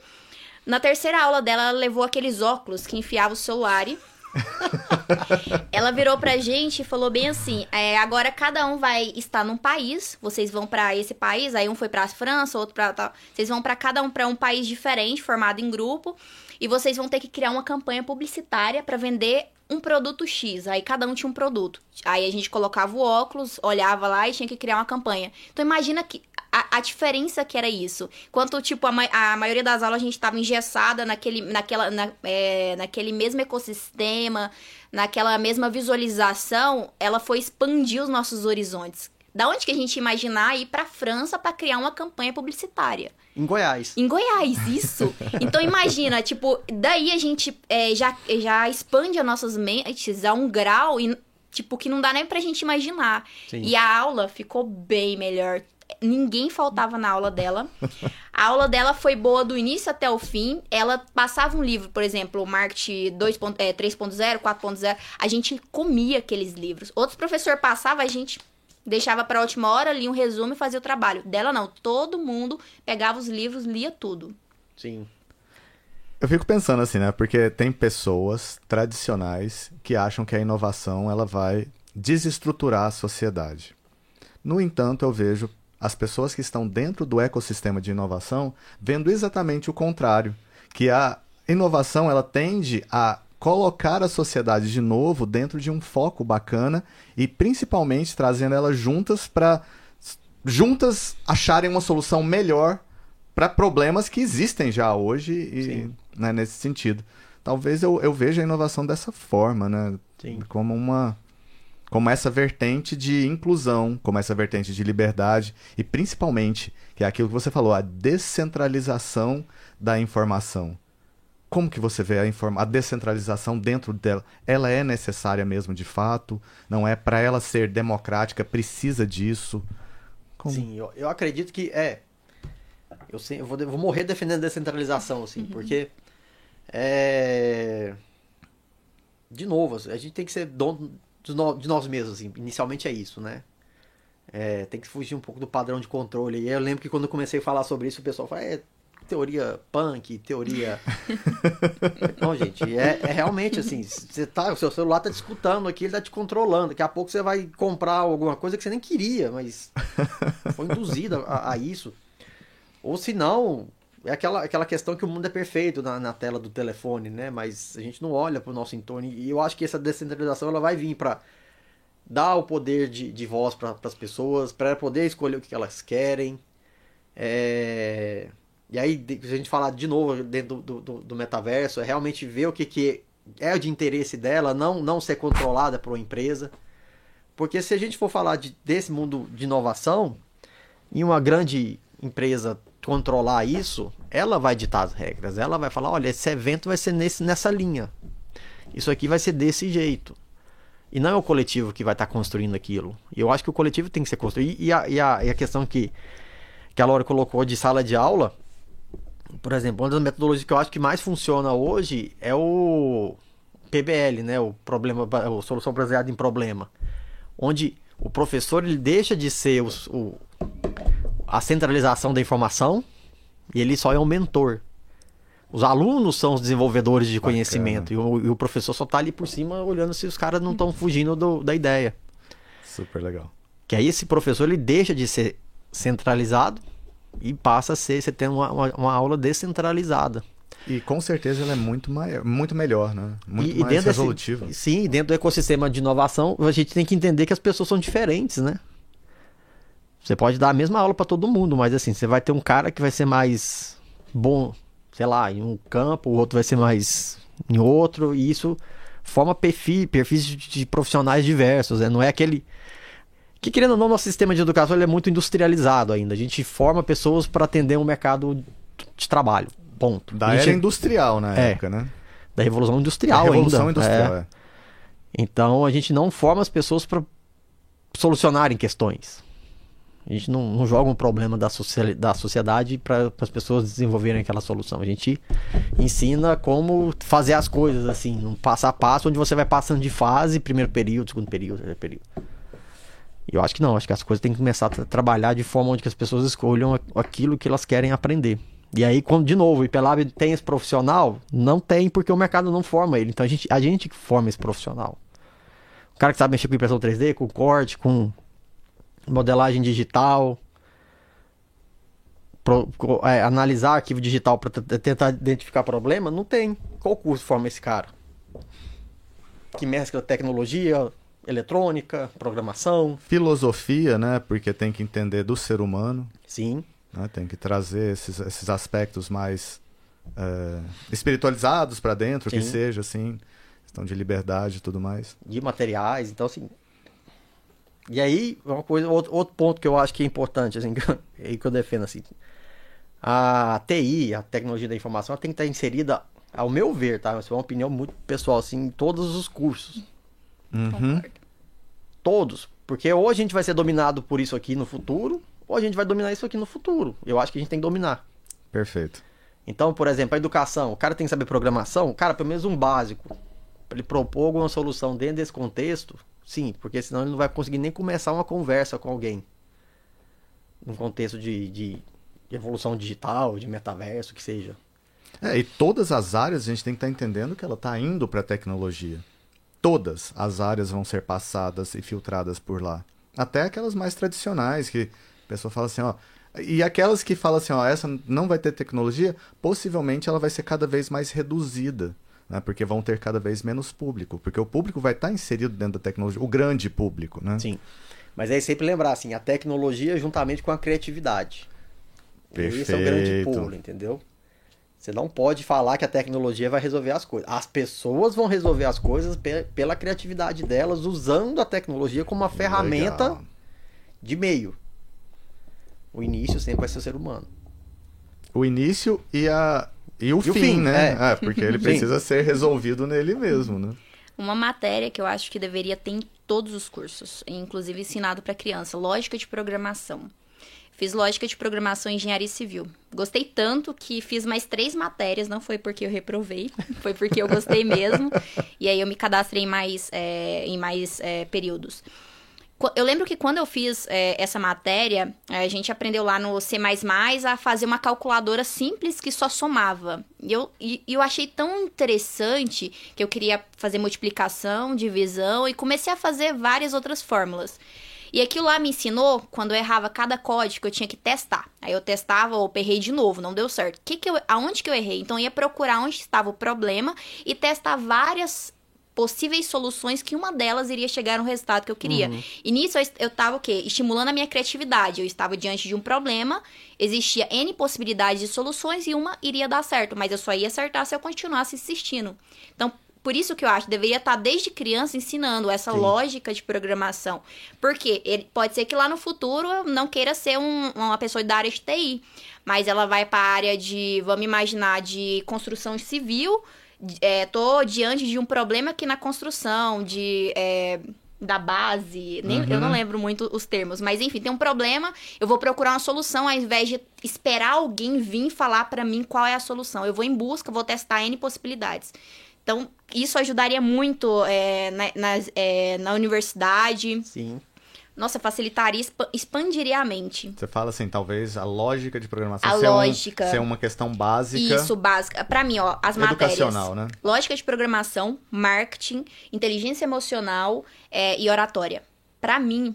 Na terceira aula dela, ela levou aqueles óculos que enfiava o celular e ela virou pra gente e falou bem assim: é, agora cada um vai estar num país, vocês vão pra esse país, aí um foi pra França, outro pra tal. Vocês vão pra cada um pra um país diferente, formado em grupo, e vocês vão ter que criar uma campanha publicitária pra vender um produto X. Aí cada um tinha um produto. Aí a gente colocava o óculos, olhava lá e tinha que criar uma campanha. Então imagina que a, a diferença que era isso. Enquanto, tipo, a, ma a maioria das aulas a gente tava engessada naquele, naquela, na, é, naquele mesmo ecossistema, naquela mesma visualização, ela foi expandir os nossos horizontes. Da onde que a gente imaginar ir para França para criar uma campanha publicitária? Em Goiás. Em Goiás, isso. Então imagina, tipo, daí a gente é, já, já expande as nossas mentes a um grau e, tipo, que não dá nem pra gente imaginar. Sim. E a aula ficou bem melhor. Ninguém faltava na aula dela. A aula dela foi boa do início até o fim. Ela passava um livro, por exemplo, o Marketing 2. É, 3.0, 4.0. A gente comia aqueles livros. Outros professor passava, a gente deixava para a última hora, lia um resumo e fazia o trabalho. Dela não, todo mundo pegava os livros, lia tudo. Sim. Eu fico pensando assim, né? Porque tem pessoas tradicionais que acham que a inovação ela vai desestruturar a sociedade. No entanto, eu vejo as pessoas que estão dentro do ecossistema de inovação vendo exatamente o contrário, que a inovação ela tende a colocar a sociedade de novo dentro de um foco bacana e principalmente trazendo elas juntas para juntas acharem uma solução melhor para problemas que existem já hoje e né, nesse sentido. Talvez eu, eu veja a inovação dessa forma, né? Sim. Como uma como essa vertente de inclusão, como essa vertente de liberdade e principalmente, que é aquilo que você falou, a descentralização da informação. Como que você vê a, informa a descentralização dentro dela? Ela é necessária mesmo de fato? Não é para ela ser democrática, precisa disso? Como? Sim, eu, eu acredito que é. Eu, sei, eu vou, eu vou morrer defendendo a descentralização, assim, porque é. De novo, a gente tem que ser dono no, de nós mesmos, assim. Inicialmente é isso, né? É, tem que fugir um pouco do padrão de controle. E eu lembro que quando eu comecei a falar sobre isso, o pessoal fala, é teoria punk, teoria. Não, gente, é, é, realmente assim, você tá, o seu celular tá te escutando aqui, ele tá te controlando. Daqui a pouco você vai comprar alguma coisa que você nem queria, mas foi induzida a, a isso. Ou se não, é aquela, aquela questão que o mundo é perfeito na, na tela do telefone, né? Mas a gente não olha para o nosso entorno. E eu acho que essa descentralização ela vai vir para dar o poder de, de voz para as pessoas, para poder escolher o que elas querem. É... E aí, se a gente falar de novo dentro do, do, do, metaverso, é realmente ver o que, que é de interesse dela, não, não ser controlada por uma empresa. Porque se a gente for falar de, desse mundo de inovação, e uma grande empresa controlar isso, ela vai ditar as regras. Ela vai falar: olha, esse evento vai ser nesse, nessa linha. Isso aqui vai ser desse jeito. E não é o coletivo que vai estar construindo aquilo. E eu acho que o coletivo tem que ser construído. E a, e a, e a questão que, que a Laura colocou de sala de aula por exemplo, uma das metodologias que eu acho que mais funciona hoje é o PBL, né? O problema, a solução baseada em problema, onde o professor ele deixa de ser o, o, a centralização da informação e ele só é um mentor. Os alunos são os desenvolvedores de Bacana. conhecimento e o, e o, professor só está ali por cima olhando se os caras não estão fugindo do, da ideia. Super legal. Que aí esse professor ele deixa de ser centralizado e passa a ser, você tem uma, uma, uma aula descentralizada. E com certeza ela é muito, maior, muito melhor, né? Muito e, mais resolutiva. Desse, sim, dentro do ecossistema de inovação, a gente tem que entender que as pessoas são diferentes, né? Você pode dar a mesma aula para todo mundo, mas assim, você vai ter um cara que vai ser mais bom, sei lá, em um campo, o outro vai ser mais em outro, e isso forma perfis, perfis de, profissionais diversos, né? Não é aquele que querendo ou não, nosso sistema de educação é muito industrializado ainda. A gente forma pessoas para atender um mercado de trabalho. Ponto. Da era industrial na é, época, né? Da revolução industrial da revolução ainda. Industrial, é. é. Então a gente não forma as pessoas para solucionarem questões. A gente não, não joga um problema da, da sociedade para as pessoas desenvolverem aquela solução. A gente ensina como fazer as coisas, assim, um passo a passo, onde você vai passando de fase, primeiro período, segundo período, terceiro período. E eu acho que não, acho que as coisas têm que começar a trabalhar de forma onde as pessoas escolham aquilo que elas querem aprender. E aí, quando, de novo, o IPLab tem esse profissional? Não tem, porque o mercado não forma ele. Então a gente, a gente forma esse profissional. O cara que sabe mexer com impressão 3D, com corte, com modelagem digital, pro, é, analisar arquivo digital para tentar identificar problema, não tem. Qual curso forma esse cara? Que mescla tecnologia, eletrônica, programação. Filosofia, né? Porque tem que entender do ser humano, Sim. né? Tem que trazer esses, esses aspectos mais é, espiritualizados para dentro, que Sim. seja, assim. Questão de liberdade e tudo mais. de materiais, então assim. E aí, uma coisa, outro, outro ponto que eu acho que é importante, assim, que eu, que eu defendo assim. A TI, a tecnologia da informação, ela tem que estar inserida, ao meu ver, tá? Isso é uma opinião muito pessoal, assim, em todos os cursos. Uhum. Todos. Porque ou a gente vai ser dominado por isso aqui no futuro, ou a gente vai dominar isso aqui no futuro. Eu acho que a gente tem que dominar. Perfeito. Então, por exemplo, a educação, o cara tem que saber programação, cara, pelo menos um básico. Pra ele propor alguma solução dentro desse contexto, sim, porque senão ele não vai conseguir nem começar uma conversa com alguém. Num contexto de, de evolução digital, de metaverso, que seja. É, e todas as áreas a gente tem que estar entendendo que ela está indo para a tecnologia. Todas as áreas vão ser passadas e filtradas por lá. Até aquelas mais tradicionais, que a pessoa fala assim, ó. E aquelas que falam assim, ó, essa não vai ter tecnologia, possivelmente ela vai ser cada vez mais reduzida. Né? Porque vão ter cada vez menos público. Porque o público vai estar inserido dentro da tecnologia, o grande público, né? Sim. Mas aí sempre lembrar, assim, a tecnologia juntamente com a criatividade. Esse é o grande Perfeito. pulo, entendeu? Você não pode falar que a tecnologia vai resolver as coisas. As pessoas vão resolver as coisas pe- pela criatividade delas, usando a tecnologia como uma ferramenta Legal. de meio. O início sempre vai ser o ser humano. O início e, a, e o, E o fim, fim, né? é. É, porque ele precisa ser resolvido nele mesmo, né? Uma matéria que eu acho que deveria ter em todos os cursos, inclusive ensinado para criança, lógica de programação. Fiz lógica de programação e engenharia civil. Gostei tanto que fiz mais três matérias, não foi porque eu reprovei, foi porque eu gostei mesmo. E aí eu me cadastrei em mais, é, em mais é, períodos. Eu lembro que quando eu fiz é, essa matéria, a gente aprendeu lá no C++ a fazer uma calculadora simples que só somava. E eu, e eu achei tão interessante que eu queria fazer multiplicação, divisão e comecei a fazer várias outras fórmulas. E aquilo lá me ensinou, quando eu errava cada código, eu tinha que testar. Aí eu testava, ou errei de novo, não deu certo. Que que eu, aonde que eu errei? Então eu ia procurar onde estava o problema e testar várias possíveis soluções que uma delas iria chegar no resultado que eu queria. E nisso eu, est- eu tava o quê? Estimulando a minha criatividade. Eu estava diante de um problema, existia N possibilidades de soluções e uma iria dar certo, mas eu só ia acertar se eu continuasse insistindo. Então, por isso que eu acho que deveria estar desde criança ensinando essa Sim. lógica de programação. Porque ele, pode ser que lá no futuro eu não queira ser um- uma pessoa da área de TI, mas ela vai para a área de, vamos imaginar, de construção civil. É, tô diante de um problema aqui na construção, de. é, da base, nem, eu não Uhum. lembro muito os termos, mas enfim, tem um problema, eu vou procurar uma solução ao invés de esperar alguém vir falar pra mim qual é a solução. Eu vou em busca, vou testar N possibilidades. Então, isso ajudaria muito é, na, nas- é, na universidade. Sim. Nossa, facilitaria, expa- expandiria a mente. Você fala assim, talvez a lógica de programação A ser, um- lógica. ser uma questão básica Isso, básica. Pra mim, ó, as matérias. educacional, né? Lógica de programação, marketing, inteligência emocional é, e oratória. Pra mim,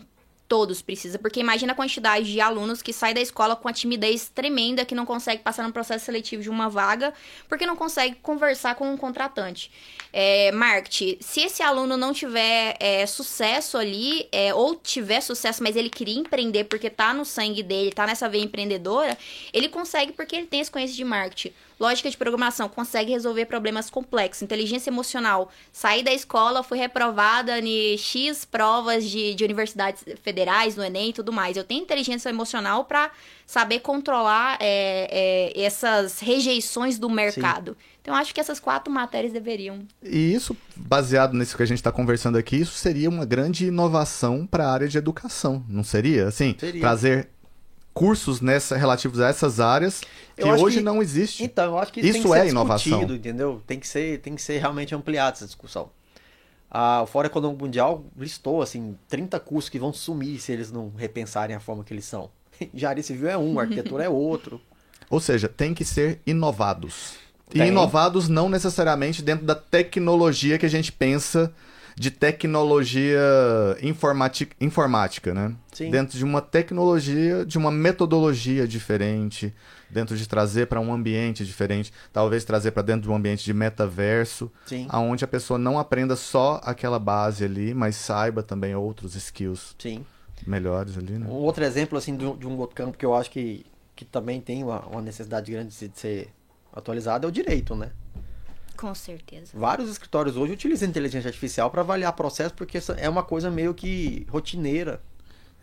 todos precisam, porque imagina a quantidade de alunos que saem da escola com a timidez tremenda, que não consegue passar no processo seletivo de uma vaga, porque não consegue conversar com um contratante. É, marketing, se esse aluno não tiver é, sucesso ali, é, ou tiver sucesso, mas ele queria empreender porque tá no sangue dele, tá nessa veia empreendedora, ele consegue porque ele tem esse conhecimento de marketing. Lógica de programação, consegue resolver problemas complexos. Inteligência emocional, saí da escola, fui reprovada em X provas de, de universidades federais, no Enem e tudo mais. Eu tenho inteligência emocional para saber controlar é, é, essas rejeições do mercado. Então, eu acho que essas quatro matérias deveriam. E isso, baseado nisso que a gente está conversando aqui, isso seria uma grande inovação para a área de educação, não seria? Assim, Seria. trazer cursos nessa, relativos a essas áreas que hoje que- não existe. Então, eu acho que isso, Isso tem que ser é inovação. discutido, entendeu? Tem que ser, tem que ser realmente ampliada essa discussão. Ah, o Fórum Econômico Mundial listou, assim, 30 cursos que vão sumir se eles não repensarem a forma que eles são. Engenharia civil é um, arquitetura é outro. Ou seja, tem que ser inovados. E Tem. inovados não necessariamente dentro da tecnologia que a gente pensa de tecnologia informati- informática, né? Sim. Dentro de uma tecnologia, de uma metodologia diferente, dentro de trazer para um ambiente diferente, talvez trazer para dentro de um ambiente de metaverso, Sim. aonde a pessoa não aprenda só aquela base ali, mas saiba também outros skills Sim. melhores ali, Um né? outro exemplo, assim, de um, um outro campo que eu acho que, que também tem uma, uma necessidade grande de ser atualizado é o direito, né? Com certeza. Vários escritórios hoje utilizam inteligência artificial para avaliar processo porque essa é uma coisa meio que rotineira.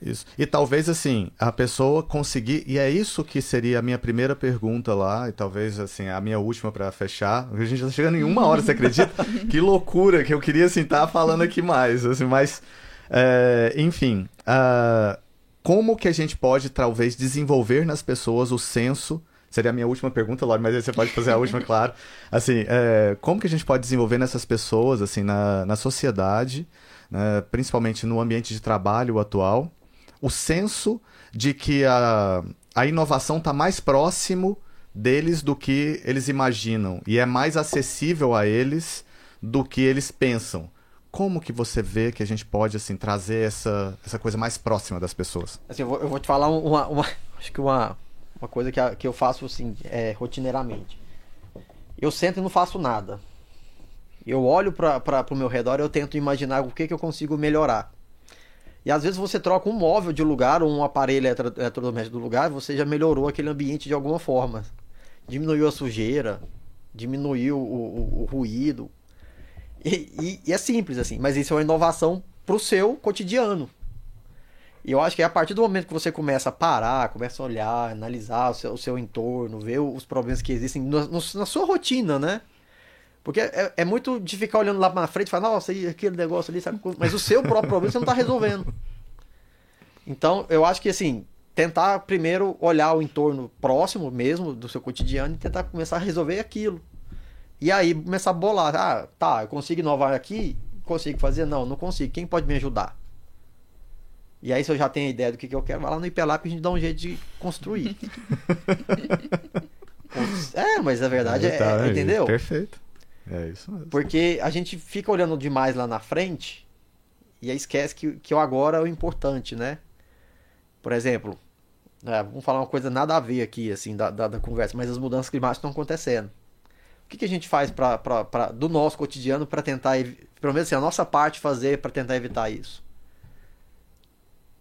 Isso. E talvez assim, a pessoa conseguir, e é isso que seria a minha primeira pergunta lá, e talvez assim, a minha última para fechar. A gente já tá chegando em uma hora, você acredita? que loucura, que eu queria assim estar falando aqui mais, assim, mas é, enfim, ah, como que a gente pode talvez desenvolver nas pessoas o senso Seria a minha última pergunta, Lore, mas aí você pode fazer a última, claro. Assim, é, como que a gente pode desenvolver nessas pessoas, assim, na, na sociedade, né, principalmente no ambiente de trabalho atual, o senso de que a, a inovação está mais próximo deles do que eles imaginam e é mais acessível a eles do que eles pensam. Como que você vê que a gente pode assim trazer essa, essa coisa mais próxima das pessoas? Assim, eu vou, eu vou te falar uma, uma- acho que uma, uma coisa que, que eu faço assim, é, rotineiramente. Eu sento e não faço nada. Eu olho para o meu redor e eu tento imaginar o que, que eu consigo melhorar. E às vezes você troca um móvel de lugar ou um aparelho eletro- eletrodoméstico do lugar, você já melhorou aquele ambiente de alguma forma. Diminuiu a sujeira, diminuiu o, o- o ruído. E, e- e é simples assim, mas isso é uma inovação para o seu cotidiano. E eu acho que é a partir do momento que você começa a parar, começa a olhar, analisar o seu, o seu entorno, ver os problemas que existem no- no- na sua rotina, né? Porque é, é muito de ficar olhando lá na frente e falar, nossa, e aquele negócio ali, sabe? Mas o seu próprio problema você não tá resolvendo. Então, eu acho que assim, tentar primeiro olhar o entorno próximo mesmo do seu cotidiano e tentar começar a resolver aquilo. E aí começar a bolar, ah, tá, eu consigo inovar aqui? Consigo fazer? Não, não consigo. Quem pode me ajudar? E aí, se eu já tenho a ideia do que, que eu quero, vai lá no IPLAP e a gente dá um jeito de construir. é, mas a verdade é, Tá, é- entendeu? Perfeito. É isso mesmo. Porque a gente fica olhando demais lá na frente e aí esquece que, que o agora é o importante, né? Por exemplo, é, vamos falar uma coisa nada a ver aqui, assim, da, da, da conversa, mas as mudanças climáticas estão acontecendo. O que, que a gente faz pra, pra, pra- do nosso cotidiano para tentar, pelo menos assim, a nossa parte fazer para tentar evitar isso?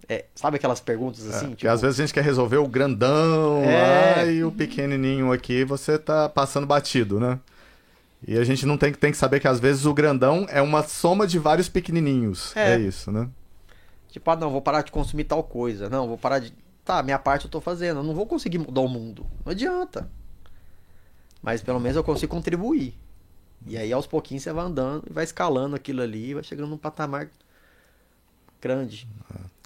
É, sabe aquelas perguntas assim? É, porque às vezes a gente quer resolver o grandão É. lá e o pequenininho aqui você tá passando batido, né? E a gente não tem, que- tem que saber que às vezes o grandão é uma soma de vários pequenininhos. É. É, isso, né? Tipo, ah, não, vou parar de consumir tal coisa. Não, vou parar de. Tá, minha parte eu tô fazendo. Eu não vou conseguir mudar o mundo. Não adianta. Mas pelo menos eu consigo contribuir. E aí aos pouquinhos você vai andando e vai escalando aquilo ali vai chegando num patamar grande.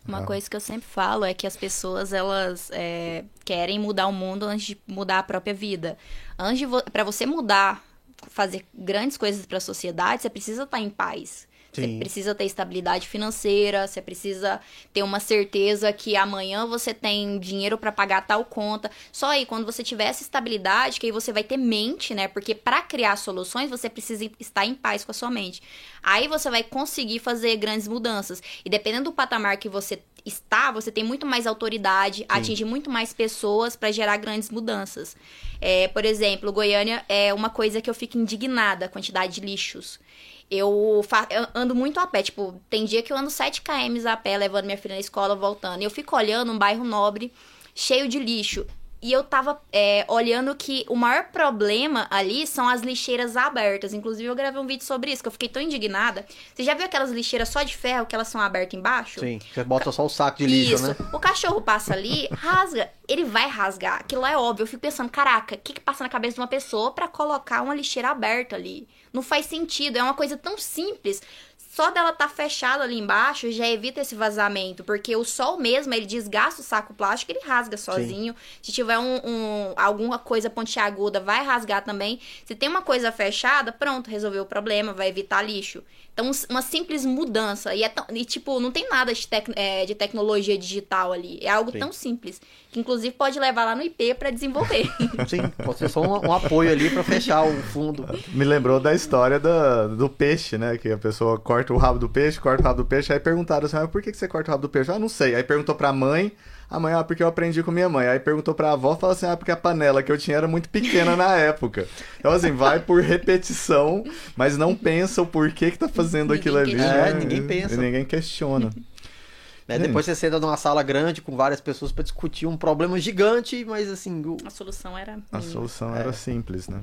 Uma Ah. coisa que eu sempre falo é que as pessoas elas é, querem mudar o mundo antes de mudar a própria vida. Antes de vo para você mudar, fazer grandes coisas para a sociedade, você precisa estar em paz. Você Sim. precisa ter estabilidade financeira, você precisa ter uma certeza que amanhã você tem dinheiro para pagar tal conta. Só aí quando você tiver essa estabilidade, que aí você vai ter mente, né? Porque para criar soluções, você precisa estar em paz com a sua mente. Aí você vai conseguir fazer grandes mudanças. E dependendo do patamar que você está, você tem muito mais autoridade, atinge muito mais pessoas para gerar grandes mudanças. É, por exemplo, Goiânia é uma coisa que eu fico indignada, a quantidade de lixos. Eu, eu ando muito a pé, tipo, tem dia que eu ando 7 km a pé, levando minha filha na escola, voltando. E eu fico olhando um bairro nobre, cheio de lixo. E eu tava é, olhando que o maior problema ali são as lixeiras abertas. Inclusive, eu gravei um vídeo sobre isso, que eu fiquei tão indignada. Você já viu aquelas lixeiras só de ferro, que elas são abertas embaixo? Sim, você bota só o saco de lixo, Isso. né? O cachorro passa ali, rasga. Ele vai rasgar. Aquilo lá é óbvio. Eu fico pensando, caraca, o que, que passa na cabeça de uma pessoa pra colocar uma lixeira aberta ali? Não faz sentido. É uma coisa tão simples. Só dela tá fechada ali embaixo já evita esse vazamento, porque o sol mesmo, ele desgasta o saco plástico, ele rasga sozinho. Se tiver um, um- alguma coisa pontiaguda, vai rasgar também. Se tem uma coisa fechada, pronto, resolveu o problema, vai evitar lixo. Então, uma simples mudança. E, é tão- e, tipo, não tem nada de, tec- é, de tecnologia digital ali. É algo Sim. tão simples. Que, inclusive, pode levar lá no IP pra desenvolver. Sim, pode ser só um, um apoio ali pra fechar o fundo. Me lembrou da história da- do peixe, né? Que a pessoa corta o rabo do peixe, corta o rabo do peixe. Aí perguntaram assim, ah, por que, que você corta o rabo do peixe? Ah, não sei. Aí perguntou pra mãe, a mãe, ah, porque eu aprendi com minha mãe. Aí perguntou pra avó, falou assim, ah, porque a panela que eu tinha era muito pequena na época. Então, assim, vai por repetição, mas não pensa o porquê que tá fazendo Ninguém aquilo ali. É, ninguém pensa. E ninguém questiona. Né? Gente. Depois você senta numa sala grande com várias pessoas pra discutir um problema gigante, mas assim, o- A solução era. A mínima. solução É. era simples, né?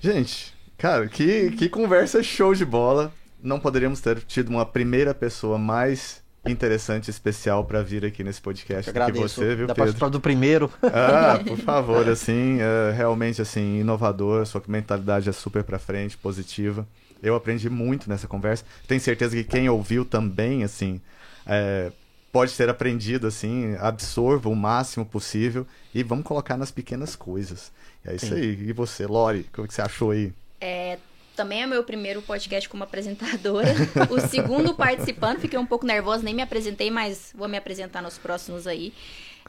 Gente, cara, que, que conversa show de bola. Não poderíamos ter tido uma primeira pessoa mais interessante e especial pra vir aqui nesse podcast eu que você, viu, da Pedro? participar do primeiro. Ah, por favor, assim, é, realmente assim, inovador, sua mentalidade é super pra frente, positiva. Eu aprendi muito nessa conversa. Tenho certeza que quem ouviu também, assim, é, pode ter aprendido, assim, absorva o máximo possível e vamos colocar nas pequenas coisas. É isso Sim. aí. E você, Lori, como que você achou aí? É, também é meu primeiro podcast como apresentadora. o segundo participando, fiquei um pouco nervosa, nem me apresentei, mas vou me apresentar nos próximos aí.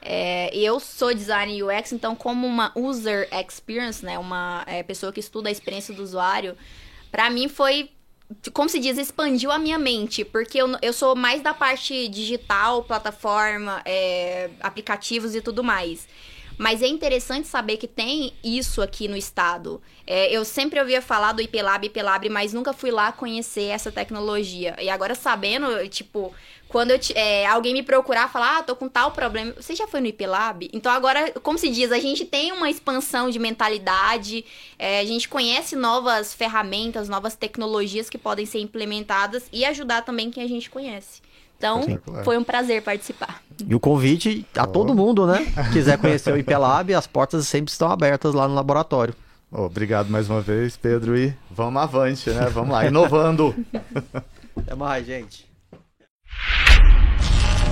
É, e eu sou design UX, então como uma user experience, né, uma é, pessoa que estuda a experiência do usuário, pra mim foi, como se diz, expandiu a minha mente, porque eu, eu sou mais da parte digital, plataforma, é, aplicativos e tudo mais. Mas é interessante saber que tem isso aqui no estado. É, eu sempre ouvia falar do IPLab, IPLab, mas nunca fui lá conhecer essa tecnologia. E agora sabendo, tipo, quando eu ti- é, alguém me procurar, falar, ah, tô com tal problema, você já foi no IPLab? Então agora, como se diz, a gente tem uma expansão de mentalidade, é, a gente conhece novas ferramentas, novas tecnologias que podem ser implementadas e ajudar também quem a gente conhece. Então, Espetacular. foi um prazer participar. E o convite a todo mundo, né? Quiser conhecer o IPLab, as portas sempre estão abertas lá no laboratório. Ô, obrigado mais uma vez, Pedro, e vamos avante, né? Vamos lá, inovando. Até mais, gente.